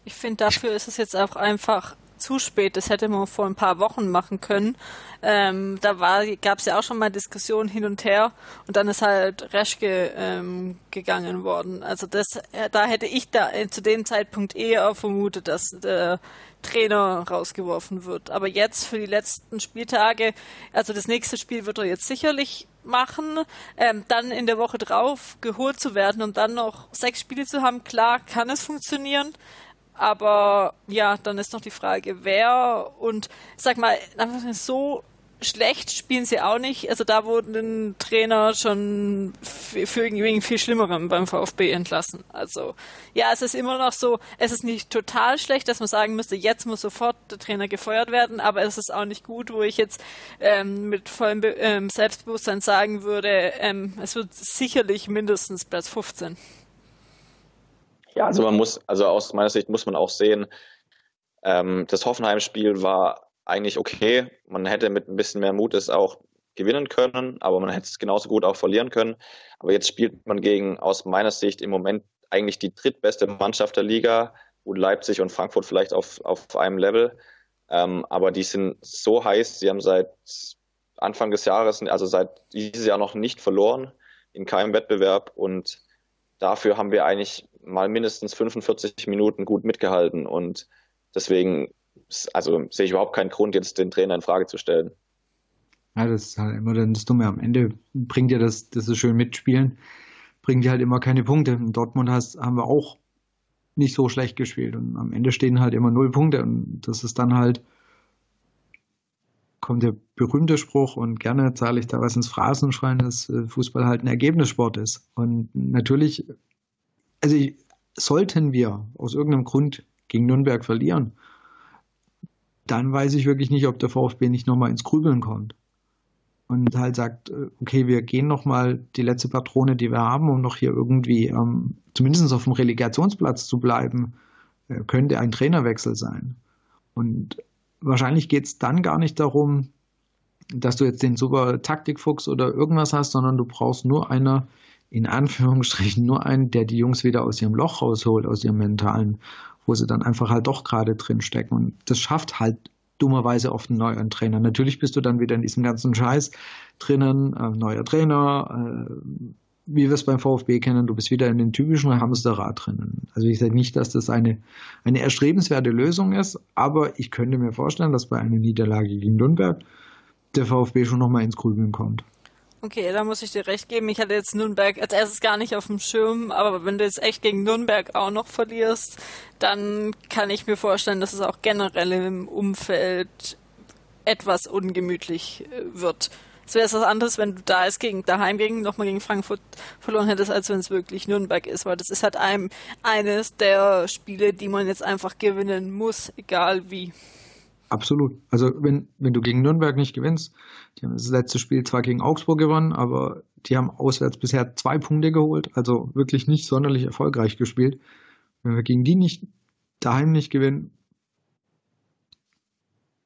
Ich finde, dafür ist es jetzt auch einfach zu spät. Das hätte man vor ein paar Wochen machen können. Ähm, da gab es ja auch schon mal Diskussionen hin und her und dann ist halt Reschke ähm, gegangen worden. Also das, äh, da hätte ich da äh, zu dem Zeitpunkt eher vermutet, dass der Trainer rausgeworfen wird. Aber jetzt für die letzten Spieltage, also das nächste Spiel wird er jetzt sicherlich machen, ähm, dann in der Woche drauf geholt zu werden und dann noch sechs Spiele zu haben, klar kann es funktionieren. Aber ja, dann ist noch die Frage, wer und sag mal, so schlecht spielen sie auch nicht. Also da wurden den Trainer schon für irgendwie viel Schlimmerem beim VfB entlassen. Also ja, es ist immer noch so, es ist nicht total schlecht, dass man sagen müsste, jetzt muss sofort der Trainer gefeuert werden, aber es ist auch nicht gut, wo ich jetzt ähm, mit vollem Be ähm, Selbstbewusstsein sagen würde, ähm, es wird sicherlich mindestens Platz 15. Ja, also man muss, also aus meiner Sicht muss man auch sehen, ähm, das Hoffenheim-Spiel war eigentlich okay. Man hätte mit ein bisschen mehr Mut es auch gewinnen können, aber man hätte es genauso gut auch verlieren können. Aber jetzt spielt man gegen, aus meiner Sicht, im Moment eigentlich die drittbeste Mannschaft der Liga. Gut, Leipzig und Frankfurt vielleicht auf, auf einem Level. Ähm, aber die sind so heiß, sie haben seit Anfang des Jahres, also seit dieses Jahr noch nicht verloren in keinem Wettbewerb und dafür haben wir eigentlich mal mindestens 45 Minuten gut mitgehalten und deswegen also sehe ich überhaupt keinen Grund, jetzt den Trainer in Frage zu stellen. Ja, das ist halt immer dann das Dumme. Am Ende bringt dir das, das ist schön mitspielen, bringt dir halt immer keine Punkte. In Dortmund hast, haben wir auch nicht so schlecht gespielt. Und am Ende stehen halt immer null Punkte. Und das ist dann halt, kommt der berühmte Spruch und gerne zahle ich da was ins Phrasenschwein, dass äh, Fußball halt ein Ergebnissport ist. Und natürlich, also sollten wir aus irgendeinem Grund gegen Nürnberg verlieren, dann weiß ich wirklich nicht, ob der VfB nicht nochmal ins Grübeln kommt. Und halt sagt, äh, okay, wir gehen nochmal die letzte Patrone, die wir haben, um noch hier irgendwie ähm, zumindest auf dem Relegationsplatz zu bleiben, äh, könnte ein Trainerwechsel sein. Und wahrscheinlich geht es dann gar nicht darum, dass du jetzt den super Taktikfuchs oder irgendwas hast, sondern du brauchst nur einer, in Anführungsstrichen, nur einen, der die Jungs wieder aus ihrem Loch rausholt, aus ihrem mentalen wo sie dann einfach halt doch gerade drin stecken. Und das schafft halt dummerweise oft ein neuer Trainer. Natürlich bist du dann wieder in diesem ganzen Scheiß drinnen, äh, neuer Trainer, äh, wie wir es beim VfB kennen, du bist wieder in den typischen Hamsterrad drinnen. Also ich sage nicht, dass das eine, eine erstrebenswerte Lösung ist, aber ich könnte mir vorstellen, dass bei einer Niederlage gegen Nürnberg der VfB schon nochmal ins Grübeln kommt. Okay, da muss ich dir recht geben. Ich hatte jetzt Nürnberg als erstes gar nicht auf dem Schirm, aber wenn du jetzt echt gegen Nürnberg auch noch verlierst, dann kann ich mir vorstellen, dass es auch generell im Umfeld etwas ungemütlich äh, wird. Es wäre was anderes, wenn du da ist gegen daheim gegen nochmal gegen Frankfurt verloren hättest, als wenn es wirklich Nürnberg ist, weil das ist halt einem eines der Spiele, die man jetzt einfach gewinnen muss, egal wie. Absolut. Also wenn, wenn du gegen Nürnberg nicht gewinnst, die haben das letzte Spiel zwar gegen Augsburg gewonnen, aber die haben auswärts bisher zwei Punkte geholt, also wirklich nicht sonderlich erfolgreich gespielt. Wenn wir gegen die nicht daheim nicht gewinnen,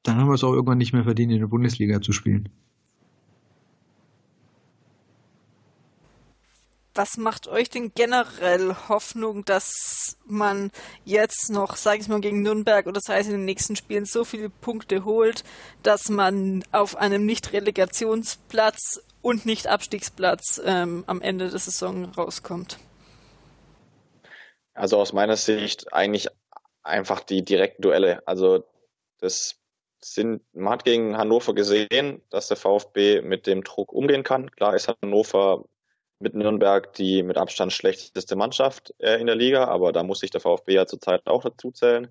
dann haben wir es auch irgendwann nicht mehr verdient, in der Bundesliga zu spielen. Was macht euch denn generell Hoffnung, dass man jetzt noch, sage ich mal, gegen Nürnberg oder das heißt in den nächsten Spielen so viele Punkte holt, dass man auf einem Nicht-Relegationsplatz und Nicht-Abstiegsplatz ähm, am Ende der Saison rauskommt? Also aus meiner Sicht eigentlich einfach die direkten Duelle. Also das sind, man hat gegen Hannover gesehen, dass der VfB mit dem Druck umgehen kann. Klar ist Hannover mit Nürnberg die mit Abstand schlechteste Mannschaft äh, in der Liga, aber da muss sich der VfB ja zurzeit auch dazu zählen.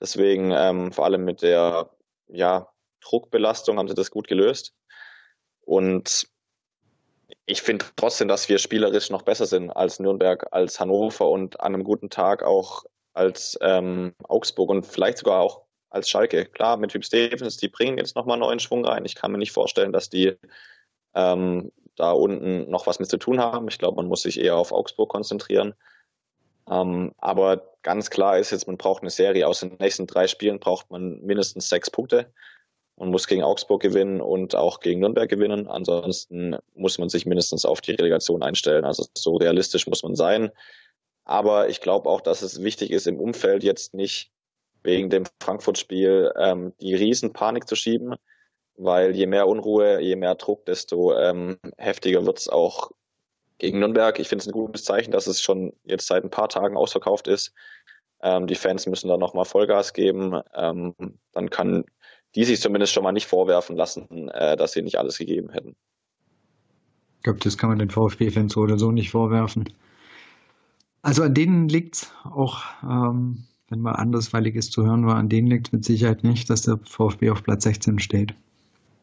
Deswegen ähm, vor allem mit der ja, Druckbelastung haben sie das gut gelöst. Und ich finde trotzdem, dass wir spielerisch noch besser sind als Nürnberg, als Hannover und an einem guten Tag auch als ähm, Augsburg und vielleicht sogar auch als Schalke. Klar, mit Typ Stevens, die bringen jetzt nochmal neuen Schwung rein. Ich kann mir nicht vorstellen, dass die ähm, da unten noch was mit zu tun haben. Ich glaube, man muss sich eher auf Augsburg konzentrieren. Ähm, aber ganz klar ist jetzt, man braucht eine Serie. Aus den nächsten drei Spielen braucht man mindestens sechs Punkte. Man muss gegen Augsburg gewinnen und auch gegen Nürnberg gewinnen. Ansonsten muss man sich mindestens auf die Relegation einstellen. Also so realistisch muss man sein. Aber ich glaube auch, dass es wichtig ist, im Umfeld jetzt nicht wegen dem Frankfurt-Spiel ähm, die Riesenpanik zu schieben, weil je mehr Unruhe, je mehr Druck, desto ähm, heftiger wird's auch gegen Nürnberg. Ich finde es ein gutes Zeichen, dass es schon jetzt seit ein paar Tagen ausverkauft ist. Ähm, die Fans müssen da nochmal Vollgas geben. Ähm, dann kann die sich zumindest schon mal nicht vorwerfen lassen, äh, dass sie nicht alles gegeben hätten. Ich glaube, das kann man den VfB-Fans so oder so nicht vorwerfen. Also an denen liegt auch, ähm, wenn mal andersweiliges zu hören war, an denen liegt mit Sicherheit nicht, dass der VfB auf Platz 16 steht.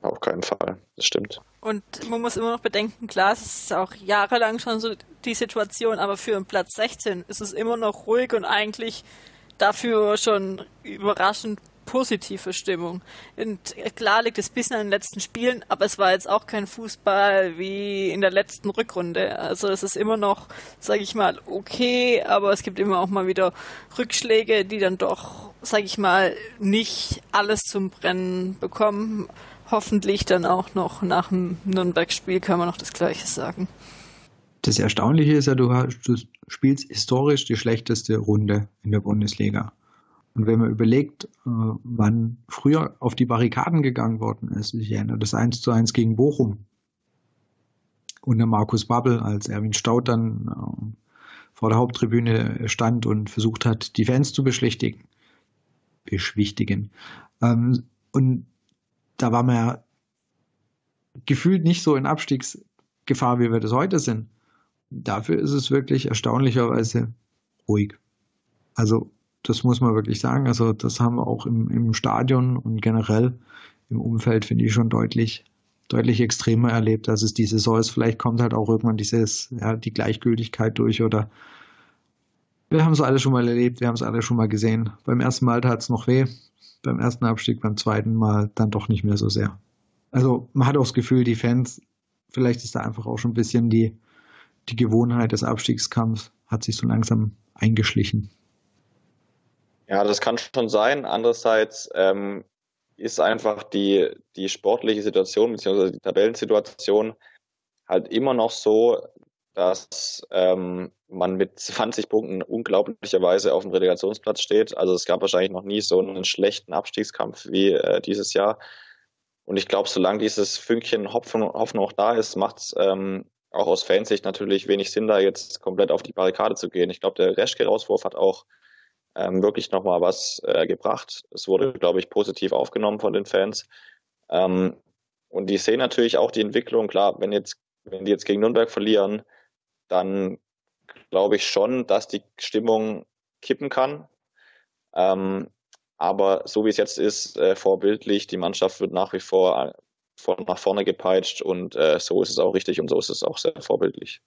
Auf keinen Fall, das stimmt. Und man muss immer noch bedenken, klar, es ist auch jahrelang schon so die Situation, aber für einen Platz 16 ist es immer noch ruhig und eigentlich dafür schon überraschend positive Stimmung. Und klar liegt es bis in den letzten Spielen, aber es war jetzt auch kein Fußball wie in der letzten Rückrunde. Also es ist immer noch, sage ich mal, okay, aber es gibt immer auch mal wieder Rückschläge, die dann doch, sage ich mal, nicht alles zum Brennen bekommen hoffentlich dann auch noch nach dem Nürnberg-Spiel kann man noch das Gleiche sagen. Das Erstaunliche ist ja, du, du spielst historisch die schlechteste Runde in der Bundesliga. Und wenn man überlegt, äh, wann früher auf die Barrikaden gegangen worden ist, ich erinnere das 1 zu 1 gegen Bochum. Unter Markus Babbel, als Erwin Staud dann äh, vor der Haupttribüne stand und versucht hat, die Fans zu beschwichtigen. Beschwichtigen. Ähm, und da war man ja gefühlt nicht so in Abstiegsgefahr, wie wir das heute sind. Dafür ist es wirklich erstaunlicherweise ruhig. Also das muss man wirklich sagen. Also das haben wir auch im, im Stadion und generell im Umfeld, finde ich, schon deutlich, deutlich extremer erlebt, als es die Saison ist. Vielleicht kommt halt auch irgendwann dieses, ja, die Gleichgültigkeit durch oder wir haben es alle schon mal erlebt, wir haben es alle schon mal gesehen. Beim ersten Mal tat es noch weh, beim ersten Abstieg, beim zweiten Mal dann doch nicht mehr so sehr. Also man hat auch das Gefühl, die Fans, vielleicht ist da einfach auch schon ein bisschen die, die Gewohnheit des Abstiegskampfs, hat sich so langsam eingeschlichen. Ja, das kann schon sein. Andererseits ähm, ist einfach die, die sportliche Situation bzw. die Tabellensituation halt immer noch so, dass ähm, man mit 20 Punkten unglaublicherweise auf dem Relegationsplatz steht. Also es gab wahrscheinlich noch nie so einen schlechten Abstiegskampf wie äh, dieses Jahr. Und ich glaube, solange dieses Fünkchen Hoffnung, Hoffnung auch da ist, macht es ähm, auch aus Fansicht natürlich wenig Sinn, da jetzt komplett auf die Barrikade zu gehen. Ich glaube, der Reschke-Rauswurf hat auch ähm, wirklich nochmal was äh, gebracht. Es wurde, glaube ich, positiv aufgenommen von den Fans. Ähm, und die sehen natürlich auch die Entwicklung. Klar, wenn jetzt, wenn die jetzt gegen Nürnberg verlieren, dann glaube ich schon, dass die Stimmung kippen kann. Ähm, aber so wie es jetzt ist, äh, vorbildlich, die Mannschaft wird nach wie vor äh, von nach vorne gepeitscht und äh, so ist es auch richtig und so ist es auch sehr vorbildlich.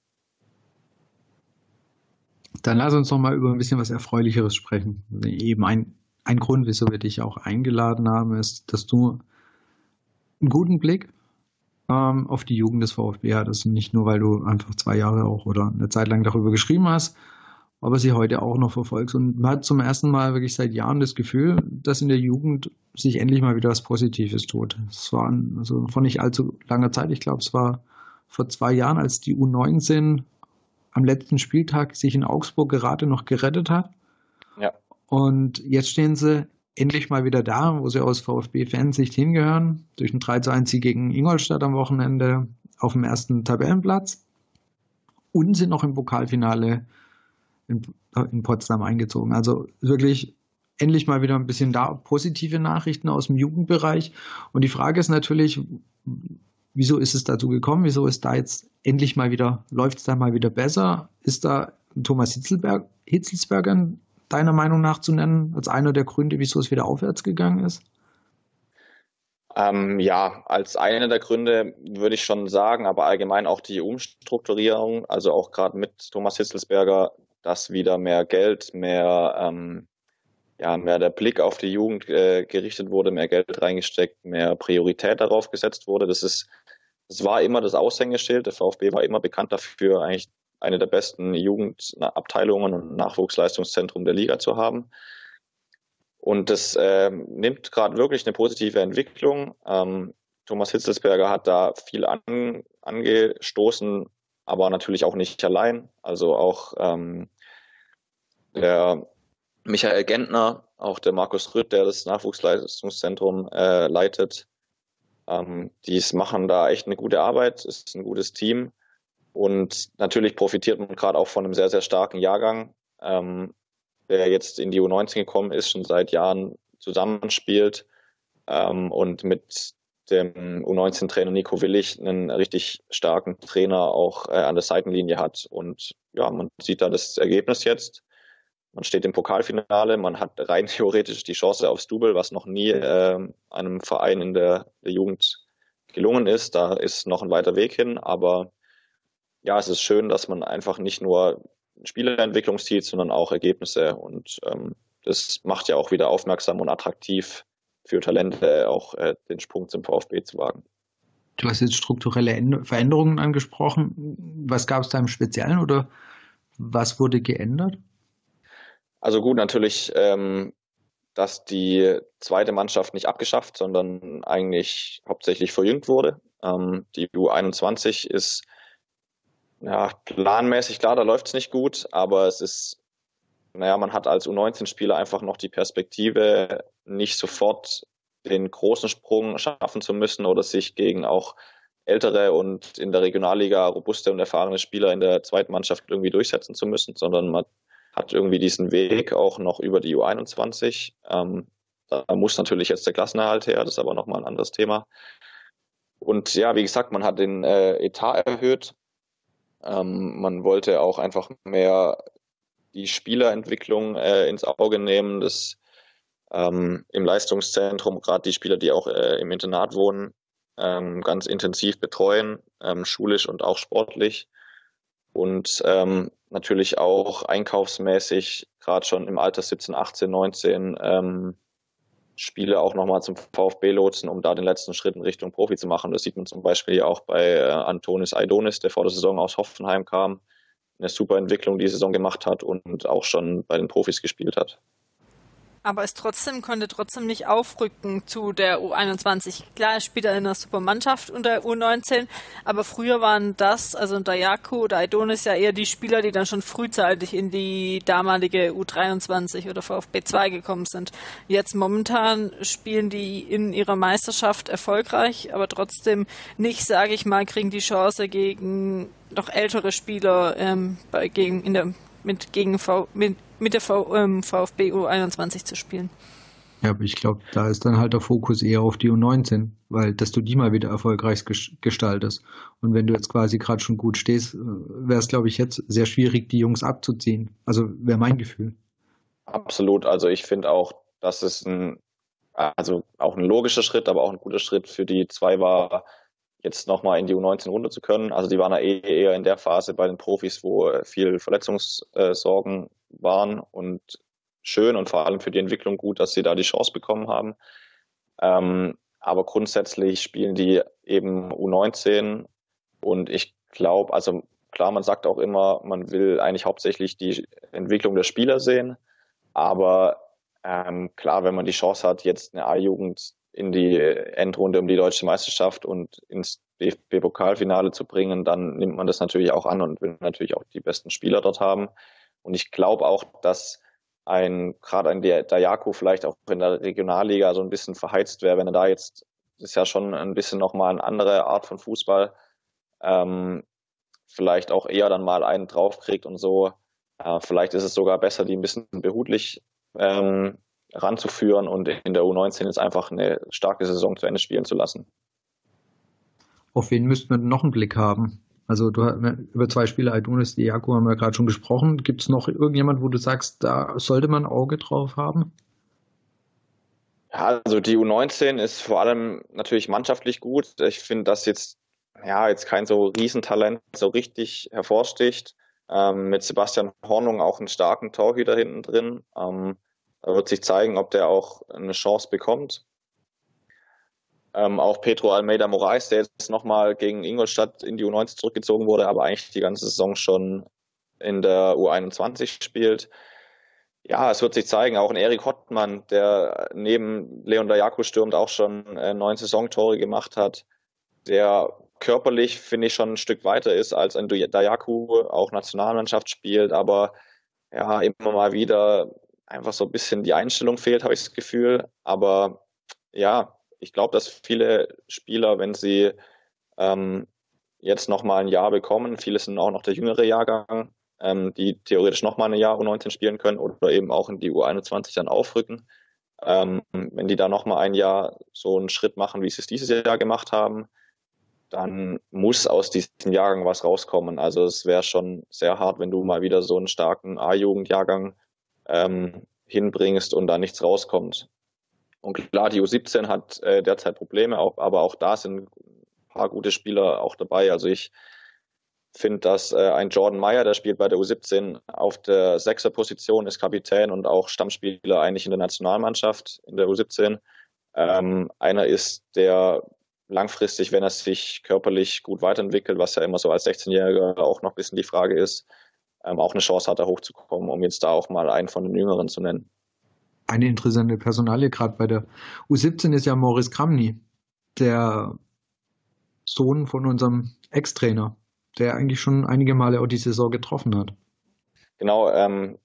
Dann lass uns noch mal über ein bisschen was Erfreulicheres sprechen. Eben ein, ein Grund, wieso wir dich auch eingeladen haben, ist, dass du einen guten Blick ähm, auf die Jugend des VfB hattest. Nicht nur, weil du einfach zwei Jahre auch oder eine Zeit lang darüber geschrieben hast, aber sie heute auch noch verfolgst. Und man hat zum ersten Mal wirklich seit Jahren das Gefühl, dass in der Jugend sich endlich mal wieder was Positives tut. Es war also vor nicht allzu langer Zeit, ich glaube, es war vor zwei Jahren, als die U19 am letzten Spieltag sich in Augsburg gerade noch gerettet hat. Ja. Und jetzt stehen sie endlich mal wieder da, wo sie aus VfB-Fansicht hingehören. Durch ein 3 zu 1 Sieg gegen Ingolstadt am Wochenende auf dem ersten Tabellenplatz. Und sind noch im Pokalfinale in, in Potsdam eingezogen. Also wirklich endlich mal wieder ein bisschen da positive Nachrichten aus dem Jugendbereich. Und die Frage ist natürlich, wieso ist es dazu gekommen? Wieso ist da jetzt endlich mal wieder, läuft es da mal wieder besser? Ist da Thomas Hitzelberg, Hitzelsberger deiner Meinung nach zu nennen, als einer der Gründe, wieso es wieder aufwärts gegangen ist? Ähm, ja, als einer der Gründe würde ich schon sagen, aber allgemein auch die Umstrukturierung, also auch gerade mit Thomas Hitzelsberger, dass wieder mehr Geld, mehr, ähm, ja, mehr der Blick auf die Jugend äh, gerichtet wurde, mehr Geld reingesteckt, mehr Priorität darauf gesetzt wurde. Das ist, das war immer das Aushängeschild. Der VfB war immer bekannt dafür, eigentlich eine der besten Jugendabteilungen und Nachwuchsleistungszentrum der Liga zu haben. Und das äh, nimmt gerade wirklich eine positive Entwicklung. Ähm, Thomas Hitzelsberger hat da viel an, angestoßen, aber natürlich auch nicht allein. Also auch ähm, der Michael Gentner, auch der Markus Rütt, der das Nachwuchsleistungszentrum äh, leitet. Ähm, die machen da echt eine gute Arbeit, ist ein gutes Team. Und natürlich profitiert man gerade auch von einem sehr, sehr starken Jahrgang, ähm, der jetzt in die U19 gekommen ist, schon seit Jahren zusammenspielt ähm, und mit dem U19-Trainer Nico Willig einen richtig starken Trainer auch äh, an der Seitenlinie hat. Und ja, man sieht da das Ergebnis jetzt. Man steht im Pokalfinale, man hat rein theoretisch die Chance aufs Double, was noch nie äh, einem Verein in der, der Jugend gelungen ist. Da ist noch ein weiter Weg hin, aber ja, es ist schön, dass man einfach nicht nur Spieleentwicklung sieht, sondern auch Ergebnisse. Und ähm, das macht ja auch wieder aufmerksam und attraktiv für Talente, auch äh, den Sprung zum VfB zu wagen. Du hast jetzt strukturelle Veränderungen angesprochen. Was gab es da im Speziellen oder was wurde geändert? Also gut, natürlich, ähm, dass die zweite Mannschaft nicht abgeschafft, sondern eigentlich hauptsächlich verjüngt wurde. Ähm, die U21 ist ja, planmäßig, klar, da läuft es nicht gut, aber es ist, naja, man hat als U19-Spieler einfach noch die Perspektive, nicht sofort den großen Sprung schaffen zu müssen oder sich gegen auch ältere und in der Regionalliga robuste und erfahrene Spieler in der zweiten Mannschaft irgendwie durchsetzen zu müssen, sondern man hat irgendwie diesen Weg auch noch über die U21. Ähm, da muss natürlich jetzt der Klassenerhalt her, das ist aber nochmal ein anderes Thema. Und ja, wie gesagt, man hat den äh, Etat erhöht, ähm, man wollte auch einfach mehr die Spielerentwicklung äh, ins Auge nehmen, das ähm, im Leistungszentrum, gerade die Spieler, die auch äh, im Internat wohnen, ähm, ganz intensiv betreuen, ähm, schulisch und auch sportlich. Und ähm, natürlich auch einkaufsmäßig, gerade schon im Alter 17, 18, 19, ähm, Spiele auch nochmal zum VfB lotsen, um da den letzten Schritt in Richtung Profi zu machen. Das sieht man zum Beispiel auch bei äh, Antonis Aidonis, der vor der Saison aus Hoffenheim kam, eine super Entwicklung die Saison gemacht hat und auch schon bei den Profis gespielt hat aber es trotzdem konnte trotzdem nicht aufrücken zu der U21. Klar, er spielt in einer super Mannschaft unter U19, aber früher waren das, also Dayaku oder Aidonis ja eher die Spieler, die dann schon frühzeitig in die damalige U23 oder VfB 2 gekommen sind. Jetzt momentan spielen die in ihrer Meisterschaft erfolgreich, aber trotzdem nicht, sage ich mal, kriegen die Chance gegen noch ältere Spieler ähm, bei, gegen in der mit gegen v, mit, mit der v, ähm, VfB U21 zu spielen. Ja, aber ich glaube, da ist dann halt der Fokus eher auf die U19, weil dass du die mal wieder erfolgreich gestaltest. Und wenn du jetzt quasi gerade schon gut stehst, äh, wäre es, glaube ich, jetzt sehr schwierig, die Jungs abzuziehen. Also wäre mein Gefühl. Absolut. Also ich finde auch, dass es ein, also auch ein logischer Schritt, aber auch ein guter Schritt für die zwei war, jetzt nochmal in die U19 runter zu können. Also die waren ja eh eher in der Phase bei den Profis, wo viel Verletzungssorgen waren und schön und vor allem für die Entwicklung gut, dass sie da die Chance bekommen haben. Ähm, aber grundsätzlich spielen die eben U19 und ich glaube, also klar, man sagt auch immer, man will eigentlich hauptsächlich die Entwicklung der Spieler sehen, aber ähm, klar, wenn man die Chance hat, jetzt eine A-Jugend in die Endrunde um die deutsche Meisterschaft und ins DFB-Pokalfinale zu bringen, dann nimmt man das natürlich auch an und will natürlich auch die besten Spieler dort haben. Und ich glaube auch, dass ein, gerade ein Dayako vielleicht auch in der Regionalliga so ein bisschen verheizt wäre, wenn er da jetzt, das ist ja schon ein bisschen nochmal eine andere Art von Fußball, ähm, vielleicht auch eher dann mal einen draufkriegt und so. Äh, vielleicht ist es sogar besser, die ein bisschen behutlich ähm, ranzuführen und in der U19 jetzt einfach eine starke Saison zu Ende spielen zu lassen. Auf wen müssten wir noch einen Blick haben? Also du über zwei Spieler, Adonis, Diago haben wir gerade schon gesprochen. Gibt es noch irgendjemand, wo du sagst, da sollte man ein Auge drauf haben? Ja, also die U19 ist vor allem natürlich mannschaftlich gut. Ich finde, dass jetzt ja jetzt kein so Riesentalent so richtig hervorsticht. Ähm, mit Sebastian Hornung auch einen starken Torhüter hinten drin. Ähm, da wird sich zeigen, ob der auch eine Chance bekommt. Ähm, auch Pedro Almeida Moraes, der jetzt nochmal gegen Ingolstadt in die U19 zurückgezogen wurde, aber eigentlich die ganze Saison schon in der U21 spielt. Ja, es wird sich zeigen. Auch ein Erik Hottmann, der neben Leon Dayaku stürmt, auch schon äh, neun Saisontore gemacht hat, der körperlich, finde ich, schon ein Stück weiter ist als ein Dayaku, auch Nationalmannschaft spielt, aber ja, immer mal wieder einfach so ein bisschen die Einstellung fehlt, habe ich das Gefühl. Aber ja, ich glaube, dass viele Spieler, wenn sie ähm, jetzt nochmal ein Jahr bekommen, viele sind auch noch der jüngere Jahrgang, ähm, die theoretisch nochmal ein Jahr U19 spielen können oder eben auch in die U21 dann aufrücken. Ähm, wenn die da nochmal ein Jahr so einen Schritt machen, wie sie es dieses Jahr gemacht haben, dann muss aus diesem Jahrgang was rauskommen. Also es wäre schon sehr hart, wenn du mal wieder so einen starken A-Jugendjahrgang ähm, hinbringst und da nichts rauskommt. Und klar, die U17 hat äh, derzeit Probleme, auch, aber auch da sind ein paar gute Spieler auch dabei. Also ich finde, dass äh, ein Jordan Meyer, der spielt bei der U17 auf der Sechserposition, ist Kapitän und auch Stammspieler eigentlich in der Nationalmannschaft in der U17. Ähm, einer ist, der langfristig, wenn er sich körperlich gut weiterentwickelt, was ja immer so als 16-Jähriger auch noch ein bisschen die Frage ist, ähm, auch eine Chance hat, da hochzukommen, um jetzt da auch mal einen von den Jüngeren zu nennen. Eine interessante Personalie gerade bei der U17 ist ja Maurice Kramny, der Sohn von unserem Ex-Trainer, der eigentlich schon einige Male auch die Saison getroffen hat. Genau, ähm,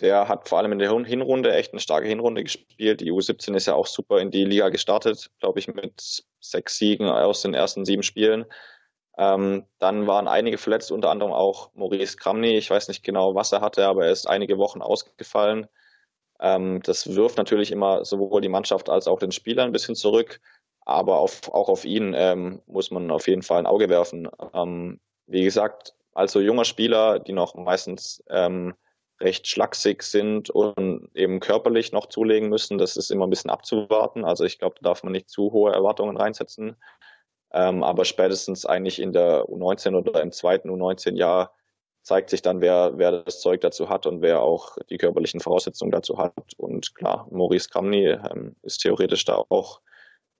der hat vor allem in der Hinrunde echt eine starke Hinrunde gespielt. Die U17 ist ja auch super in die Liga gestartet, glaube ich, mit sechs Siegen aus den ersten sieben Spielen. Ähm, dann waren einige verletzt, unter anderem auch Maurice Kramny. Ich weiß nicht genau, was er hatte, aber er ist einige Wochen ausgefallen. Ähm, das wirft natürlich immer sowohl die Mannschaft als auch den Spieler ein bisschen zurück. Aber auf, auch auf ihn ähm, muss man auf jeden Fall ein Auge werfen. Ähm, wie gesagt, als so junger Spieler, die noch meistens ähm, recht schlaksig sind und eben körperlich noch zulegen müssen. Das ist immer ein bisschen abzuwarten. Also ich glaube, da darf man nicht zu hohe Erwartungen reinsetzen. Ähm, aber spätestens eigentlich in der U19 oder im zweiten U19-Jahr zeigt sich dann, wer, wer das Zeug dazu hat und wer auch die körperlichen Voraussetzungen dazu hat. Und klar, Maurice Kramny ähm, ist theoretisch da auch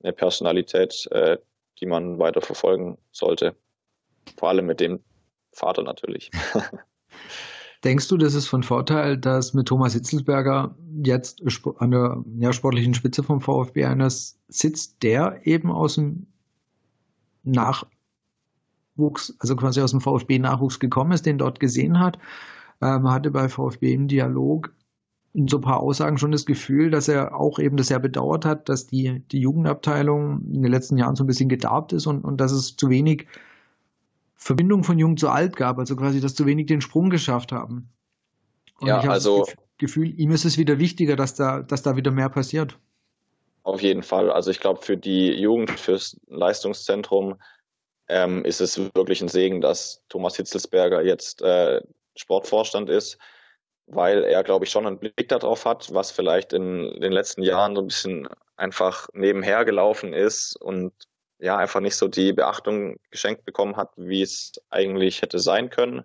eine Personalität, äh, die man weiter verfolgen sollte. Vor allem mit dem Vater natürlich. Denkst du, das ist von Vorteil, dass mit Thomas Hitzelsberger jetzt an der ja, sportlichen Spitze vom VfB einer sitzt, der eben aus dem Nachwuchs, also quasi aus dem VfB-Nachwuchs gekommen ist, den dort gesehen hat, ähm, hatte bei VfB im Dialog in so ein paar Aussagen schon das Gefühl, dass er auch eben das sehr bedauert hat, dass die, die Jugendabteilung in den letzten Jahren so ein bisschen gedarbt ist und, und dass es zu wenig Verbindung von jung zu alt gab, also quasi, dass zu wenig den Sprung geschafft haben. Und ja, ich habe also das Gefühl, ihm ist es wieder wichtiger, dass da, dass da wieder mehr passiert. Auf jeden Fall. Also ich glaube, für die Jugend, fürs Leistungszentrum ähm, ist es wirklich ein Segen, dass Thomas Hitzelsberger jetzt äh, Sportvorstand ist, weil er, glaube ich, schon einen Blick darauf hat, was vielleicht in den letzten Jahren so ein bisschen einfach nebenher gelaufen ist und ja einfach nicht so die Beachtung geschenkt bekommen hat, wie es eigentlich hätte sein können.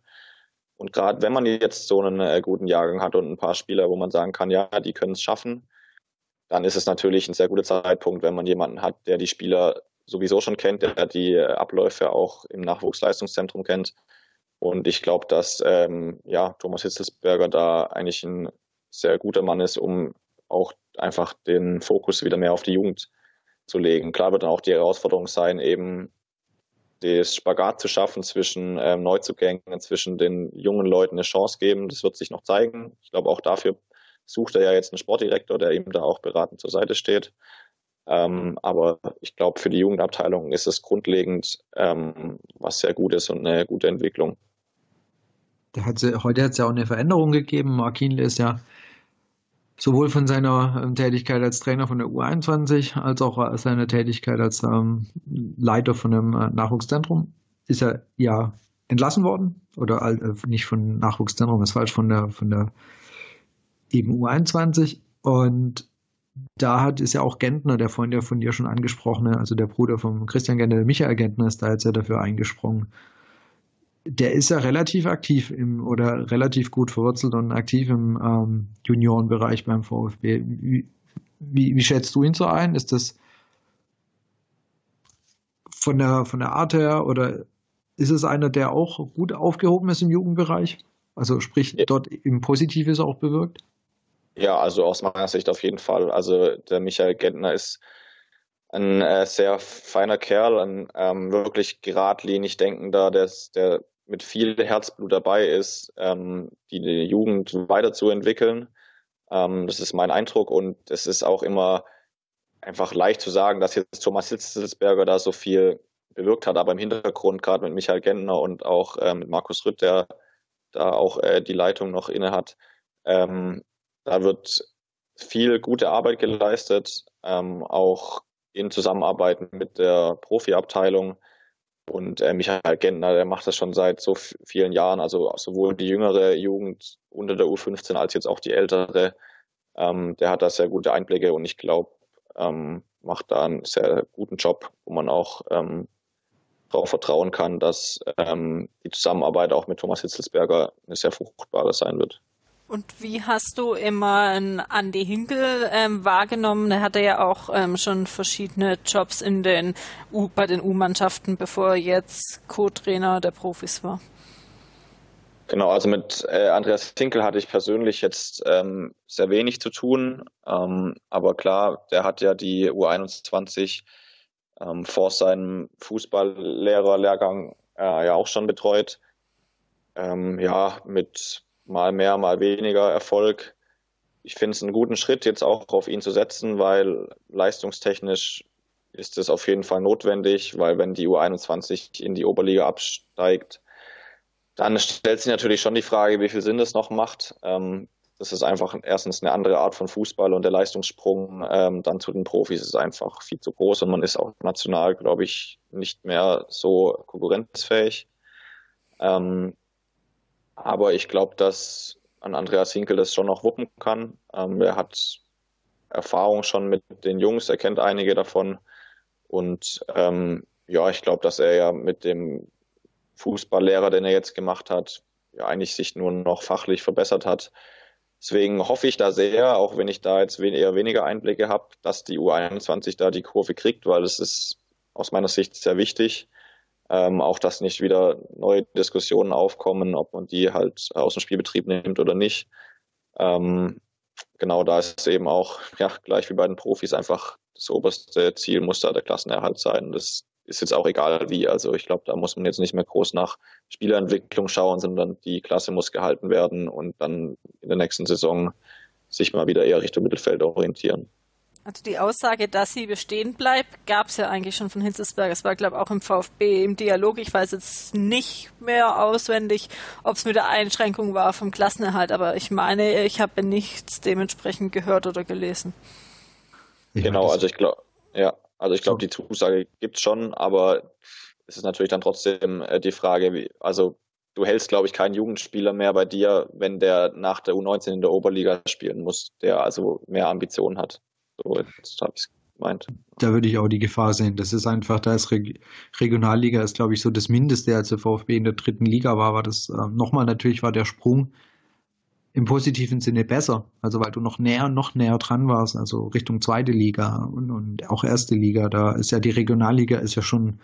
Und gerade wenn man jetzt so einen äh, guten Jahrgang hat und ein paar Spieler, wo man sagen kann, ja, die können es schaffen, dann ist es natürlich ein sehr guter Zeitpunkt, wenn man jemanden hat, der die Spieler sowieso schon kennt, der die äh, Abläufe auch im Nachwuchsleistungszentrum kennt. Und ich glaube, dass ähm, ja, Thomas Hitzelsberger da eigentlich ein sehr guter Mann ist, um auch einfach den Fokus wieder mehr auf die Jugend zu legen. Klar wird dann auch die Herausforderung sein, eben das Spagat zu schaffen zwischen ähm, Neuzugängen, zwischen den jungen Leuten eine Chance geben. Das wird sich noch zeigen. Ich glaube, auch dafür sucht er ja jetzt einen Sportdirektor, der ihm da auch beratend zur Seite steht. Ähm, aber ich glaube, für die Jugendabteilung ist es grundlegend ähm, was sehr gut ist und eine gute Entwicklung. Hat, heute hat es ja auch eine Veränderung gegeben. Markin ist ja sowohl von seiner ähm, Tätigkeit als Trainer von der U21 als auch seiner Tätigkeit als ähm, Leiter von einem äh, Nachwuchszentrum ist er ja entlassen worden oder äh, nicht von Nachwuchszentrum, ist falsch von der von der eben U21 und da hat ist ja auch Gentner, der vorhin ja von dir schon angesprochene, also der Bruder von Christian Gentner, Michael Gentner ist da jetzt ja dafür eingesprungen der ist ja relativ aktiv im oder relativ gut verwurzelt und aktiv im ähm, Juniorenbereich beim VfB. Wie, wie, wie, schätzt du ihn so ein? Ist das von der, von der Art her oder ist es einer, der auch gut aufgehoben ist im Jugendbereich? Also sprich, dort im Positives auch bewirkt? Ja, also aus meiner Sicht auf jeden Fall. Also der Michael Gentner ist ein äh, sehr feiner Kerl, ein ähm, wirklich geradlinig denkender, der, der mit viel Herzblut dabei ist, ähm, die, die Jugend weiterzuentwickeln. Ähm, das ist mein Eindruck und es ist auch immer einfach leicht zu sagen, dass jetzt Thomas Hitzelsberger da so viel bewirkt hat, aber im Hintergrund gerade mit Michael Gentner und auch äh, mit Markus Rütt, der da auch äh, die Leitung noch inne hat, ähm, da wird viel gute Arbeit geleistet, ähm, auch in Zusammenarbeit mit der Profiabteilung. Und äh, Michael Gentner, der macht das schon seit so vielen Jahren, also sowohl die jüngere Jugend unter der U15 als jetzt auch die ältere. Ähm, der hat da sehr gute Einblicke und ich glaube, ähm, macht da einen sehr guten Job, wo man auch ähm, darauf vertrauen kann, dass ähm, die Zusammenarbeit auch mit Thomas Hitzelsberger eine sehr fruchtbare sein wird. Und wie hast du immer Andy Hinkel ähm, wahrgenommen? Er hatte ja auch ähm, schon verschiedene Jobs in den U bei den U-Mannschaften, bevor er jetzt Co-Trainer der Profis war. Genau, also mit äh, Andreas Hinkel hatte ich persönlich jetzt ähm, sehr wenig zu tun. Ähm, aber klar, der hat ja die U21 ähm, vor seinem Fußballlehrerlehrgang äh, ja auch schon betreut. Ähm, ja, mit mal mehr, mal weniger Erfolg. Ich finde es einen guten Schritt, jetzt auch auf ihn zu setzen, weil leistungstechnisch ist es auf jeden Fall notwendig, weil wenn die U21 in die Oberliga absteigt, dann stellt sich natürlich schon die Frage, wie viel Sinn das noch macht. Ähm, das ist einfach erstens eine andere Art von Fußball und der Leistungssprung ähm, dann zu den Profis ist einfach viel zu groß und man ist auch national, glaube ich, nicht mehr so konkurrenzfähig. Ähm, aber ich glaube, dass an Andreas Hinkel das schon noch wuppen kann. Ähm, er hat Erfahrung schon mit den Jungs, er kennt einige davon. Und ähm, ja, ich glaube, dass er ja mit dem Fußballlehrer, den er jetzt gemacht hat, ja eigentlich sich nur noch fachlich verbessert hat. Deswegen hoffe ich da sehr, auch wenn ich da jetzt eher weniger Einblicke habe, dass die U21 da die Kurve kriegt, weil es ist aus meiner Sicht sehr wichtig. Ähm, auch, dass nicht wieder neue Diskussionen aufkommen, ob man die halt aus dem Spielbetrieb nimmt oder nicht. Ähm, genau da ist es eben auch, ja, gleich wie bei den Profis einfach das oberste Ziel muss da der Klassenerhalt sein. Das ist jetzt auch egal wie. Also ich glaube, da muss man jetzt nicht mehr groß nach Spielerentwicklung schauen, sondern die Klasse muss gehalten werden und dann in der nächsten Saison sich mal wieder eher Richtung Mittelfeld orientieren. Also die Aussage, dass sie bestehen bleibt, gab es ja eigentlich schon von Hinzelsberg. Es war, glaube ich, auch im VfB im Dialog. Ich weiß jetzt nicht mehr auswendig, ob es mit der Einschränkung war vom Klassenerhalt, aber ich meine, ich habe nichts dementsprechend gehört oder gelesen. genau, also ich glaube, ja, also ich glaube, die Zusage gibt es schon, aber es ist natürlich dann trotzdem äh, die Frage, wie, also du hältst, glaube ich, keinen Jugendspieler mehr bei dir, wenn der nach der U19 in der Oberliga spielen muss, der also mehr Ambitionen hat. So, jetzt habe ich es gemeint. Da würde ich auch die Gefahr sehen. Das ist einfach, da ist Reg Regionalliga ist, glaube ich, so das Mindeste, als der VfB in der dritten Liga war, war das äh, nochmal natürlich war der Sprung im positiven Sinne besser. Also weil du noch näher, noch näher dran warst, also Richtung zweite Liga und, und auch erste Liga. Da ist ja die Regionalliga ist ja schon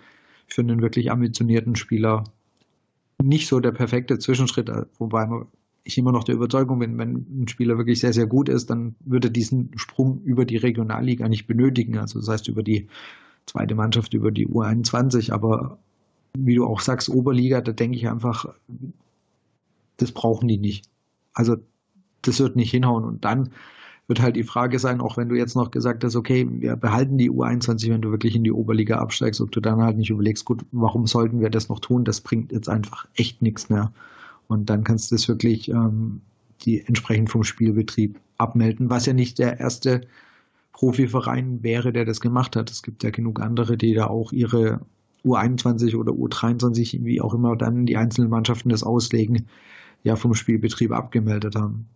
für einen wirklich ambitionierten Spieler nicht so der perfekte Zwischenschritt, wobei man ich immer noch der Überzeugung bin, wenn ein Spieler wirklich sehr, sehr gut ist, dann würde er diesen Sprung über die Regionalliga nicht benötigen. Also das heißt über die zweite Mannschaft, über die U21. Aber wie du auch sagst, Oberliga, da denke ich einfach, das brauchen die nicht. Also das wird nicht hinhauen. Und dann wird halt die Frage sein, auch wenn du jetzt noch gesagt hast, okay, wir behalten die U21, wenn du wirklich in die Oberliga absteigst, ob du dann halt nicht überlegst, gut, warum sollten wir das noch tun? Das bringt jetzt einfach echt nichts mehr. Und dann kannst du das wirklich ähm, die entsprechend vom Spielbetrieb abmelden, was ja nicht der erste Profiverein wäre, der das gemacht hat. Es gibt ja genug andere, die da auch ihre U21 oder U23, wie auch immer dann die einzelnen Mannschaften das auslegen, ja vom Spielbetrieb abgemeldet haben.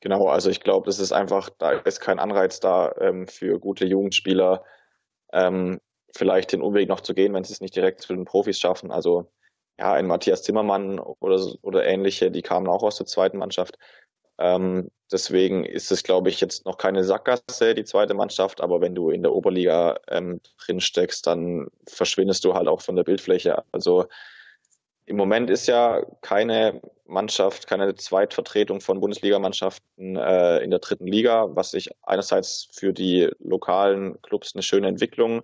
Genau, also ich glaube, das ist einfach, da ist kein Anreiz da ähm, für gute Jugendspieler, ähm, vielleicht den Umweg noch zu gehen, wenn sie es nicht direkt zu den Profis schaffen. Also ja, ein Matthias Zimmermann oder, oder ähnliche, die kamen auch aus der zweiten Mannschaft. Ähm, deswegen ist es, glaube ich, jetzt noch keine Sackgasse, die zweite Mannschaft, aber wenn du in der Oberliga ähm, drin steckst, dann verschwindest du halt auch von der Bildfläche. Also im Moment ist ja keine Mannschaft, keine Zweitvertretung von Bundesligamannschaften äh, in der dritten Liga, was ich einerseits für die lokalen Clubs eine schöne Entwicklung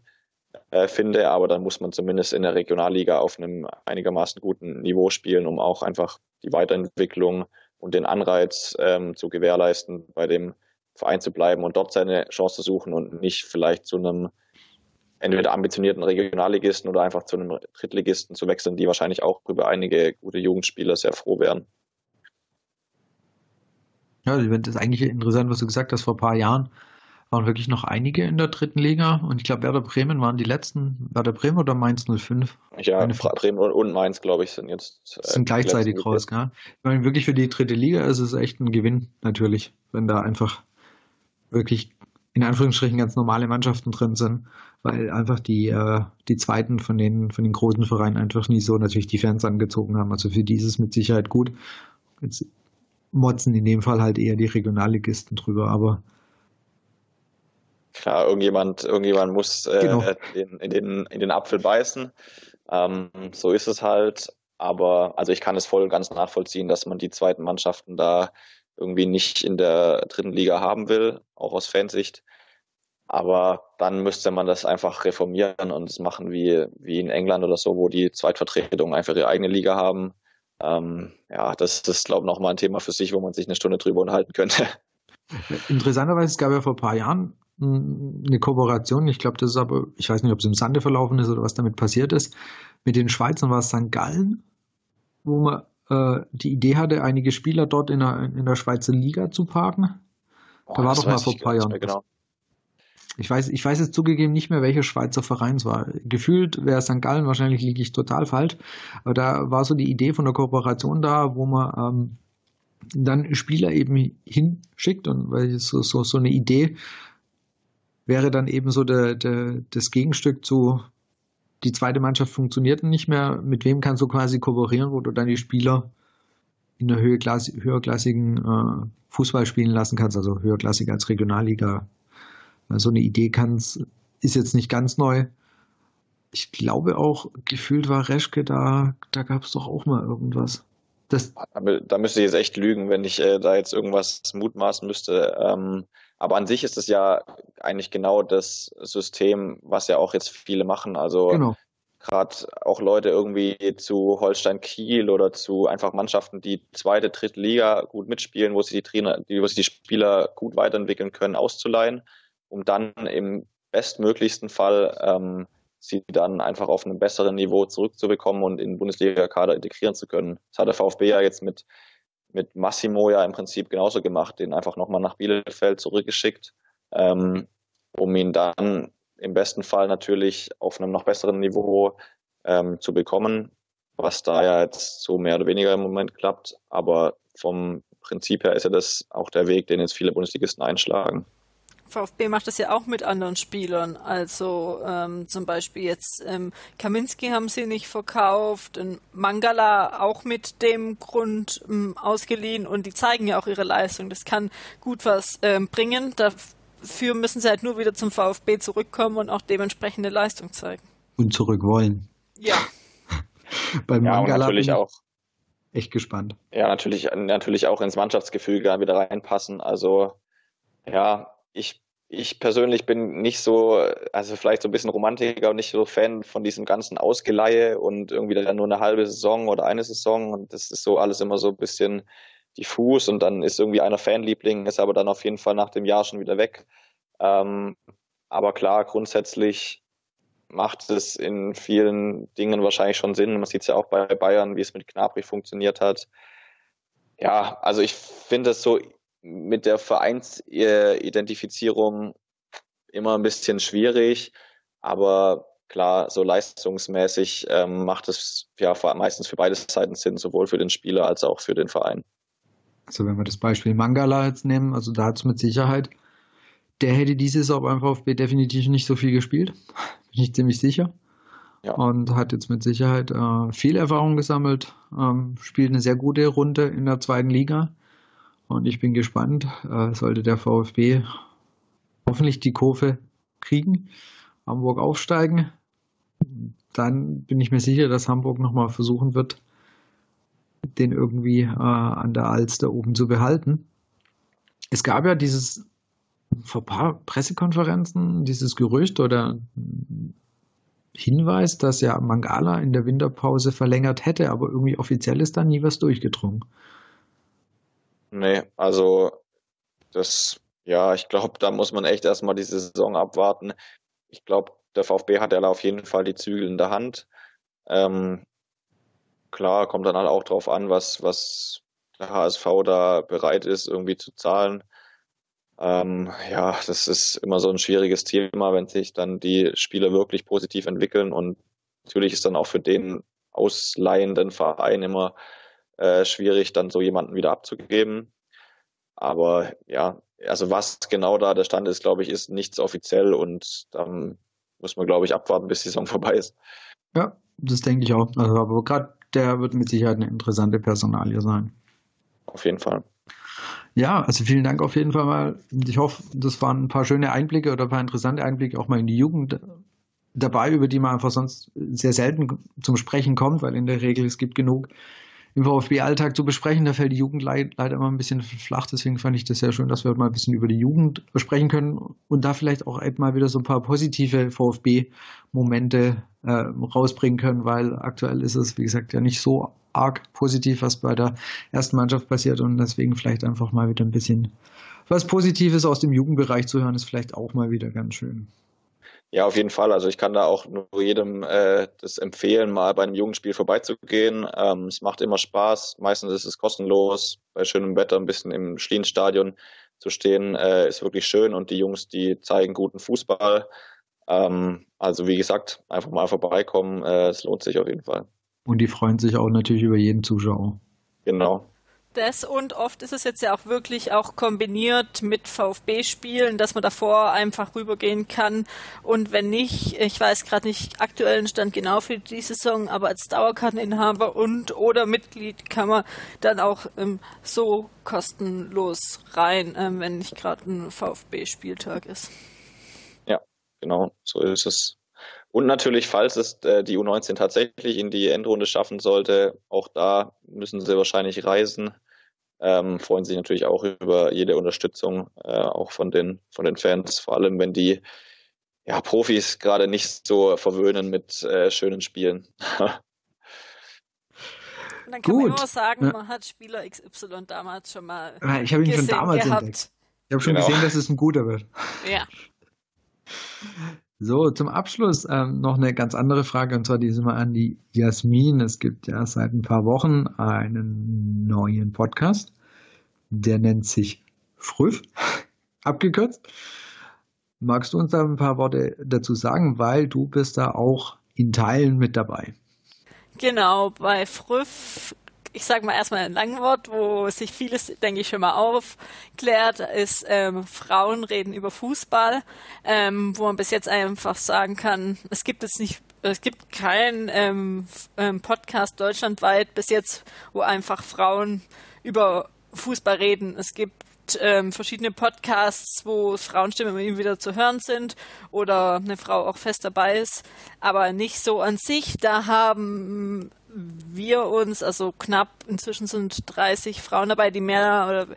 äh, finde, aber dann muss man zumindest in der Regionalliga auf einem einigermaßen guten Niveau spielen, um auch einfach die Weiterentwicklung und den Anreiz ähm, zu gewährleisten, bei dem Verein zu bleiben und dort seine Chance zu suchen und nicht vielleicht zu einem entweder ambitionierten Regionalligisten oder einfach zu einem Drittligisten zu wechseln, die wahrscheinlich auch über einige gute Jugendspieler sehr froh wären. Ja, das ist eigentlich interessant, was du gesagt hast. Vor ein paar Jahren waren wirklich noch einige in der dritten Liga und ich glaube, Werder Bremen waren die letzten. Werder Bremen oder Mainz 05? Ja, Eine Bremen und Mainz, glaube ich, sind jetzt. Äh, sind gleichzeitig raus, gell? Ich meine, wirklich für die dritte Liga ist es echt ein Gewinn, natürlich, wenn da einfach wirklich in Anführungsstrichen ganz normale Mannschaften drin sind, weil einfach die, äh, die zweiten von den, von den großen Vereinen einfach nie so natürlich die Fans angezogen haben. Also für die ist es mit Sicherheit gut. Jetzt motzen in dem Fall halt eher die Regionalligisten drüber, aber Klar, irgendjemand, irgendjemand muss äh, genau. in, in, den, in den Apfel beißen. Ähm, so ist es halt. Aber also ich kann es voll ganz nachvollziehen, dass man die zweiten Mannschaften da irgendwie nicht in der dritten Liga haben will, auch aus Fansicht. Aber dann müsste man das einfach reformieren und es machen wie, wie in England oder so, wo die Zweitvertretungen einfach ihre eigene Liga haben. Ähm, ja, das, das ist, glaube ich, nochmal ein Thema für sich, wo man sich eine Stunde drüber unterhalten könnte. Interessanterweise, es gab ja vor ein paar Jahren eine Kooperation, ich glaube, das ist aber, ich weiß nicht, ob es im Sande verlaufen ist oder was damit passiert ist, mit den Schweizern war es St. Gallen, wo man äh, die Idee hatte, einige Spieler dort in der, in der Schweizer Liga zu parken. da war doch mal vor ein paar Jahren. Genau. ich weiß, ich weiß jetzt zugegeben nicht mehr, welcher Schweizer Verein es war. Gefühlt wäre St. Gallen, wahrscheinlich liege ich total falsch. Aber da war so die Idee von der Kooperation da, wo man ähm, dann Spieler eben hinschickt und weil so, so, so eine Idee wäre dann eben so der, der, das Gegenstück zu die zweite Mannschaft funktioniert nicht mehr. Mit wem kannst du quasi kooperieren, wo du dann die Spieler in der höherklassigen äh, Fußball spielen lassen kannst, also höherklassig als Regionalliga so eine Idee kann's, ist jetzt nicht ganz neu. Ich glaube auch, gefühlt war Reschke da, da gab es doch auch mal irgendwas. Das da müsste ich jetzt echt lügen, wenn ich äh, da jetzt irgendwas mutmaßen müsste. Ähm, aber an sich ist es ja eigentlich genau das System, was ja auch jetzt viele machen. Also genau. gerade auch Leute irgendwie zu Holstein Kiel oder zu einfach Mannschaften, die zweite, dritte Liga gut mitspielen, wo sie die Trainer, wo sie die Spieler gut weiterentwickeln können, auszuleihen um dann im bestmöglichsten Fall ähm, sie dann einfach auf einem besseren Niveau zurückzubekommen und in den Bundesliga-Kader integrieren zu können. Das hat der VfB ja jetzt mit, mit Massimo ja im Prinzip genauso gemacht, den einfach nochmal nach Bielefeld zurückgeschickt, ähm, um ihn dann im besten Fall natürlich auf einem noch besseren Niveau ähm, zu bekommen, was da ja jetzt so mehr oder weniger im Moment klappt. Aber vom Prinzip her ist ja das auch der Weg, den jetzt viele Bundesligisten einschlagen. VfB macht das ja auch mit anderen Spielern. Also ähm, zum Beispiel jetzt ähm, Kaminski haben sie nicht verkauft, Mangala auch mit dem Grund ähm, ausgeliehen und die zeigen ja auch ihre Leistung. Das kann gut was ähm, bringen. Dafür müssen sie halt nur wieder zum VfB zurückkommen und auch dementsprechende Leistung zeigen. Und zurück wollen. Ja. Beim ja, Mangala natürlich auch. Echt gespannt. Ja, natürlich, natürlich auch ins Mannschaftsgefüge wieder reinpassen. Also ja, ich, ich persönlich bin nicht so, also vielleicht so ein bisschen Romantiker und nicht so Fan von diesem ganzen Ausgeleihe und irgendwie dann nur eine halbe Saison oder eine Saison und das ist so alles immer so ein bisschen diffus und dann ist irgendwie einer Fanliebling, ist aber dann auf jeden Fall nach dem Jahr schon wieder weg. Ähm, aber klar, grundsätzlich macht es in vielen Dingen wahrscheinlich schon Sinn. Man sieht es ja auch bei Bayern, wie es mit Knapri funktioniert hat. Ja, also ich finde es so mit der Vereinsidentifizierung immer ein bisschen schwierig, aber klar, so leistungsmäßig ähm, macht es ja meistens für beide Seiten Sinn, sowohl für den Spieler als auch für den Verein. Also wenn wir das Beispiel Mangala jetzt nehmen, also da hat es mit Sicherheit, der hätte dieses auch beim VfB definitiv nicht so viel gespielt, bin ich ziemlich sicher. Ja. Und hat jetzt mit Sicherheit äh, viel Erfahrung gesammelt, ähm, spielt eine sehr gute Runde in der zweiten Liga und ich bin gespannt, äh, sollte der VfB hoffentlich die Kurve kriegen, Hamburg aufsteigen, dann bin ich mir sicher, dass Hamburg nochmal versuchen wird, den irgendwie äh, an der Alster oben zu behalten. Es gab ja dieses vor ein paar Pressekonferenzen dieses Gerücht oder Hinweis, dass ja Mangala in der Winterpause verlängert hätte, aber irgendwie offiziell ist da nie was durchgedrungen. Nee, also das, ja, ich glaube, da muss man echt erstmal die Saison abwarten. Ich glaube, der VfB hat ja auf jeden Fall die Zügel in der Hand. Ähm, klar, kommt dann halt auch drauf an, was, was der HSV da bereit ist, irgendwie zu zahlen. Ähm, ja, das ist immer so ein schwieriges Thema, wenn sich dann die Spieler wirklich positiv entwickeln und natürlich ist dann auch für den ausleihenden Verein immer äh, schwierig, dann so jemanden wieder abzugeben. Aber ja, also was genau da der Stand ist, glaube ich, ist nichts offiziell und dann muss man, glaube ich, abwarten, bis die Saison vorbei ist. Ja, das denke ich auch. Also, aber gerade der wird mit Sicherheit eine interessante Personalie sein. Auf jeden Fall. Ja, also vielen Dank auf jeden Fall mal. Ich hoffe, das waren ein paar schöne Einblicke oder ein paar interessante Einblicke auch mal in die Jugend dabei, über die man einfach sonst sehr selten zum Sprechen kommt, weil in der Regel es gibt genug im VfB-Alltag zu besprechen. Da fällt die Jugend leider immer ein bisschen flach. Deswegen fand ich das sehr schön, dass wir heute mal ein bisschen über die Jugend sprechen können und da vielleicht auch mal wieder so ein paar positive VfB-Momente äh, rausbringen können, weil aktuell ist es, wie gesagt, ja nicht so arg positiv, was bei der ersten Mannschaft passiert und deswegen vielleicht einfach mal wieder ein bisschen was Positives aus dem Jugendbereich zu hören, ist vielleicht auch mal wieder ganz schön. Ja, auf jeden Fall. Also ich kann da auch nur jedem äh, das empfehlen, mal bei einem Jugendspiel vorbeizugehen. Ähm, es macht immer Spaß. Meistens ist es kostenlos, bei schönem Wetter ein bisschen im Schlienstadion zu stehen, äh, ist wirklich schön und die Jungs, die zeigen guten Fußball. Ähm, also wie gesagt, einfach mal vorbeikommen, äh, es lohnt sich auf jeden Fall. Und die freuen sich auch natürlich über jeden Zuschauer. Genau das und oft ist es jetzt ja auch wirklich auch kombiniert mit VfB-Spielen, dass man davor einfach rübergehen kann und wenn nicht, ich weiß gerade nicht aktuellen Stand genau für die Saison, aber als Dauerkarteninhaber und oder Mitglied kann man dann auch ähm, so kostenlos rein, ähm, wenn nicht gerade ein VfB-Spieltag ist. Ja, genau, so ist es. Und natürlich, falls es äh, die U19 tatsächlich in die Endrunde schaffen sollte, auch da müssen sie wahrscheinlich reisen ähm, freuen sich natürlich auch über jede Unterstützung, äh, auch von den, von den Fans, vor allem wenn die ja, Profis gerade nicht so verwöhnen mit äh, schönen Spielen. Und dann kann Gut. man nur sagen, man hat Spieler XY damals schon mal. Ich habe ihn schon damals gehabt. entdeckt. Ich habe schon genau. gesehen, dass es ein guter wird. Ja. So, zum Abschluss ähm, noch eine ganz andere Frage, und zwar diesmal an die Jasmin. Es gibt ja seit ein paar Wochen einen neuen Podcast, der nennt sich Früff, abgekürzt. Magst du uns da ein paar Worte dazu sagen, weil du bist da auch in Teilen mit dabei? Genau, bei Früff ich sage mal erstmal ein Langwort, wo sich vieles, denke ich, schon mal aufklärt, ist ähm, Frauen reden über Fußball, ähm, wo man bis jetzt einfach sagen kann, es gibt es nicht, es gibt keinen ähm, ähm, Podcast deutschlandweit bis jetzt, wo einfach Frauen über Fußball reden. Es gibt ähm, verschiedene Podcasts, wo Frauenstimmen immer wieder zu hören sind oder eine Frau auch fest dabei ist, aber nicht so an sich. Da haben wir uns, also knapp, inzwischen sind 30 Frauen dabei, die mehr oder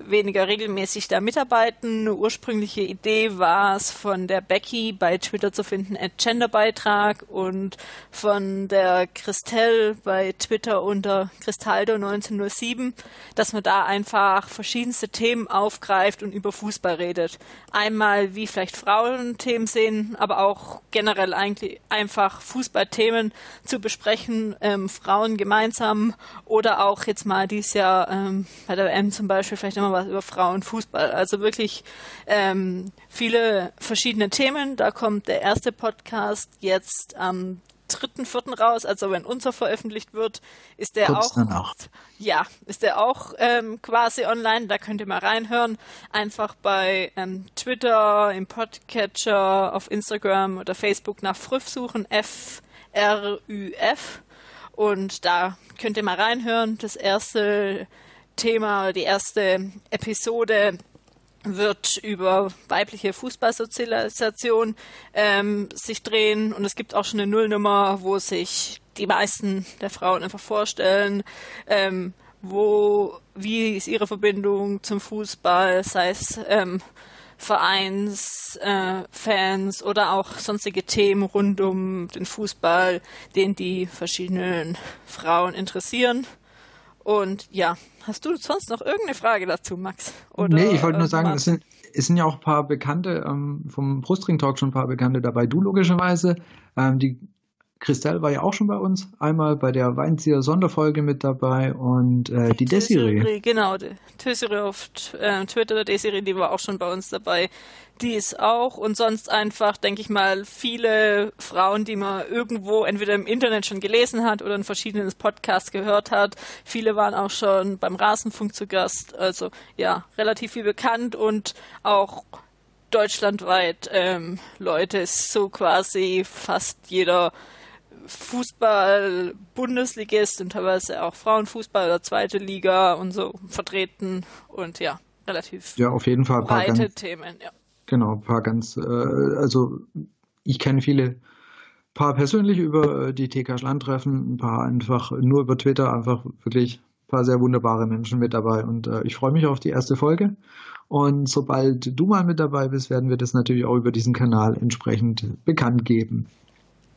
weniger regelmäßig da mitarbeiten. Eine ursprüngliche Idee war es von der Becky bei Twitter zu finden, at Genderbeitrag und von der Christelle bei Twitter unter Cristaldo 1907, dass man da einfach verschiedenste Themen aufgreift und über Fußball redet. Einmal, wie vielleicht Frauen Themen sehen, aber auch generell eigentlich einfach Fußballthemen zu besprechen, ähm, Frauen gemeinsam oder auch jetzt mal dieses Jahr ähm, bei der WM zum Beispiel vielleicht immer was über Frauenfußball. Also wirklich ähm, viele verschiedene Themen. Da kommt der erste Podcast jetzt am dritten, vierten raus. Also wenn unser veröffentlicht wird, ist der Kommt's auch. Ja, ist der auch ähm, quasi online. Da könnt ihr mal reinhören. Einfach bei ähm, Twitter, im Podcatcher, auf Instagram oder Facebook nach Früff suchen. F R Ü F. Und da könnt ihr mal reinhören. Das erste Thema, die erste Episode wird über weibliche Fußballsozialisation ähm, sich drehen und es gibt auch schon eine Nullnummer, wo sich die meisten der Frauen einfach vorstellen, ähm, wo, wie ist ihre Verbindung zum Fußball, sei es ähm, Vereins, äh, Fans oder auch sonstige Themen rund um den Fußball, den die verschiedenen Frauen interessieren. Und ja, hast du sonst noch irgendeine Frage dazu, Max? Oder, nee, ich wollte nur sagen, es sind, es sind ja auch ein paar Bekannte ähm, vom Brustring Talk schon ein paar Bekannte dabei. Du logischerweise. Ähm, die Christelle war ja auch schon bei uns, einmal bei der Weinzieher Sonderfolge mit dabei und äh, die Desiree. Genau, die Desiree auf äh, Twitter, Desiree, die war auch schon bei uns dabei. Die ist auch und sonst einfach, denke ich mal, viele Frauen, die man irgendwo entweder im Internet schon gelesen hat oder in verschiedenen Podcasts gehört hat. Viele waren auch schon beim Rasenfunk zu Gast. Also ja, relativ viel bekannt und auch deutschlandweit ähm, Leute ist so quasi fast jeder Fußball-Bundesligist und teilweise auch Frauenfußball oder zweite Liga und so vertreten und ja, relativ ja, auf jeden Fall breite ganz, Themen, ja. Genau, ein paar ganz, äh, also ich kenne viele paar persönlich über die TK Schlandtreffen, ein paar einfach nur über Twitter, einfach wirklich ein paar sehr wunderbare Menschen mit dabei und äh, ich freue mich auf die erste Folge. Und sobald du mal mit dabei bist, werden wir das natürlich auch über diesen Kanal entsprechend bekannt geben.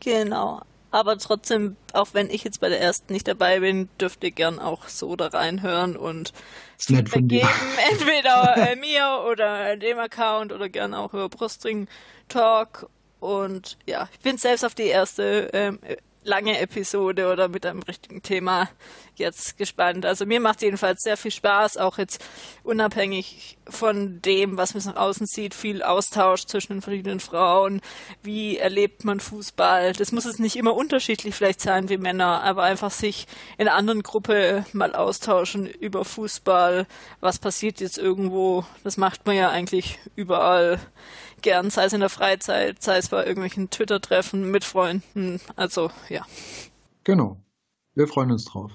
Genau aber trotzdem, auch wenn ich jetzt bei der ersten nicht dabei bin, dürft ihr gern auch so da reinhören und Feedback geben, entweder äh, mir oder dem Account oder gern auch über Brustring Talk. Und ja, ich bin selbst auf die erste ähm, lange Episode oder mit einem richtigen Thema jetzt gespannt. Also mir macht jedenfalls sehr viel Spaß, auch jetzt unabhängig von dem, was man nach außen sieht, viel Austausch zwischen den verschiedenen Frauen. Wie erlebt man Fußball? Das muss es nicht immer unterschiedlich vielleicht sein wie Männer, aber einfach sich in einer anderen Gruppe mal austauschen über Fußball. Was passiert jetzt irgendwo? Das macht man ja eigentlich überall gern, sei es in der Freizeit, sei es bei irgendwelchen Twitter-Treffen mit Freunden. Also ja. Genau. Wir freuen uns drauf.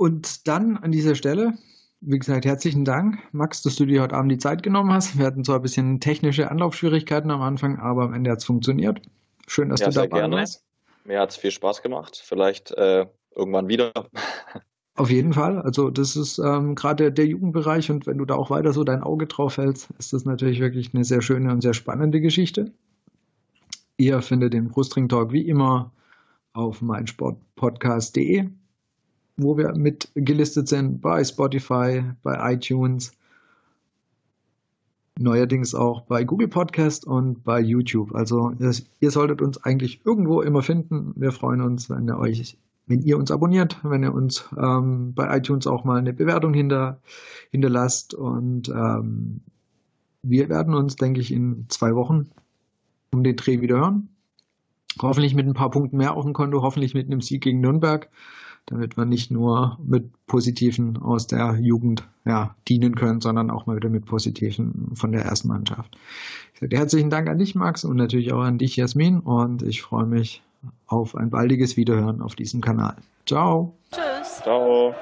Und dann an dieser Stelle, wie gesagt, herzlichen Dank, Max, dass du dir heute Abend die Zeit genommen hast. Wir hatten zwar ein bisschen technische Anlaufschwierigkeiten am Anfang, aber am Ende hat es funktioniert. Schön, dass ja, du dabei gerne. warst. Mir hat es viel Spaß gemacht. Vielleicht äh, irgendwann wieder. Auf jeden Fall. Also das ist ähm, gerade der, der, Jugendbereich und wenn du da auch weiter so dein Auge drauf hältst, ist das natürlich wirklich eine sehr schöne und sehr spannende Geschichte. Ihr findet den Brustring Talk wie immer auf meinsportpodcast.de, wo wir mit gelistet sind bei Spotify, bei iTunes, neuerdings auch bei Google Podcast und bei YouTube. Also ihr solltet uns eigentlich irgendwo immer finden. Wir freuen uns, wenn ihr euch wenn ihr uns abonniert, wenn ihr uns ähm, bei iTunes auch mal eine Bewertung hinter, hinterlasst. Und ähm, wir werden uns, denke ich, in zwei Wochen um den Dreh wieder hören. Hoffentlich mit ein paar Punkten mehr auf dem Konto, hoffentlich mit einem Sieg gegen Nürnberg, damit wir nicht nur mit Positiven aus der Jugend ja, dienen können, sondern auch mal wieder mit Positiven von der ersten Mannschaft. Ich sage herzlichen Dank an dich, Max, und natürlich auch an dich, Jasmin. Und ich freue mich auf ein baldiges Wiederhören auf diesem Kanal. Ciao. Tschüss. Ciao.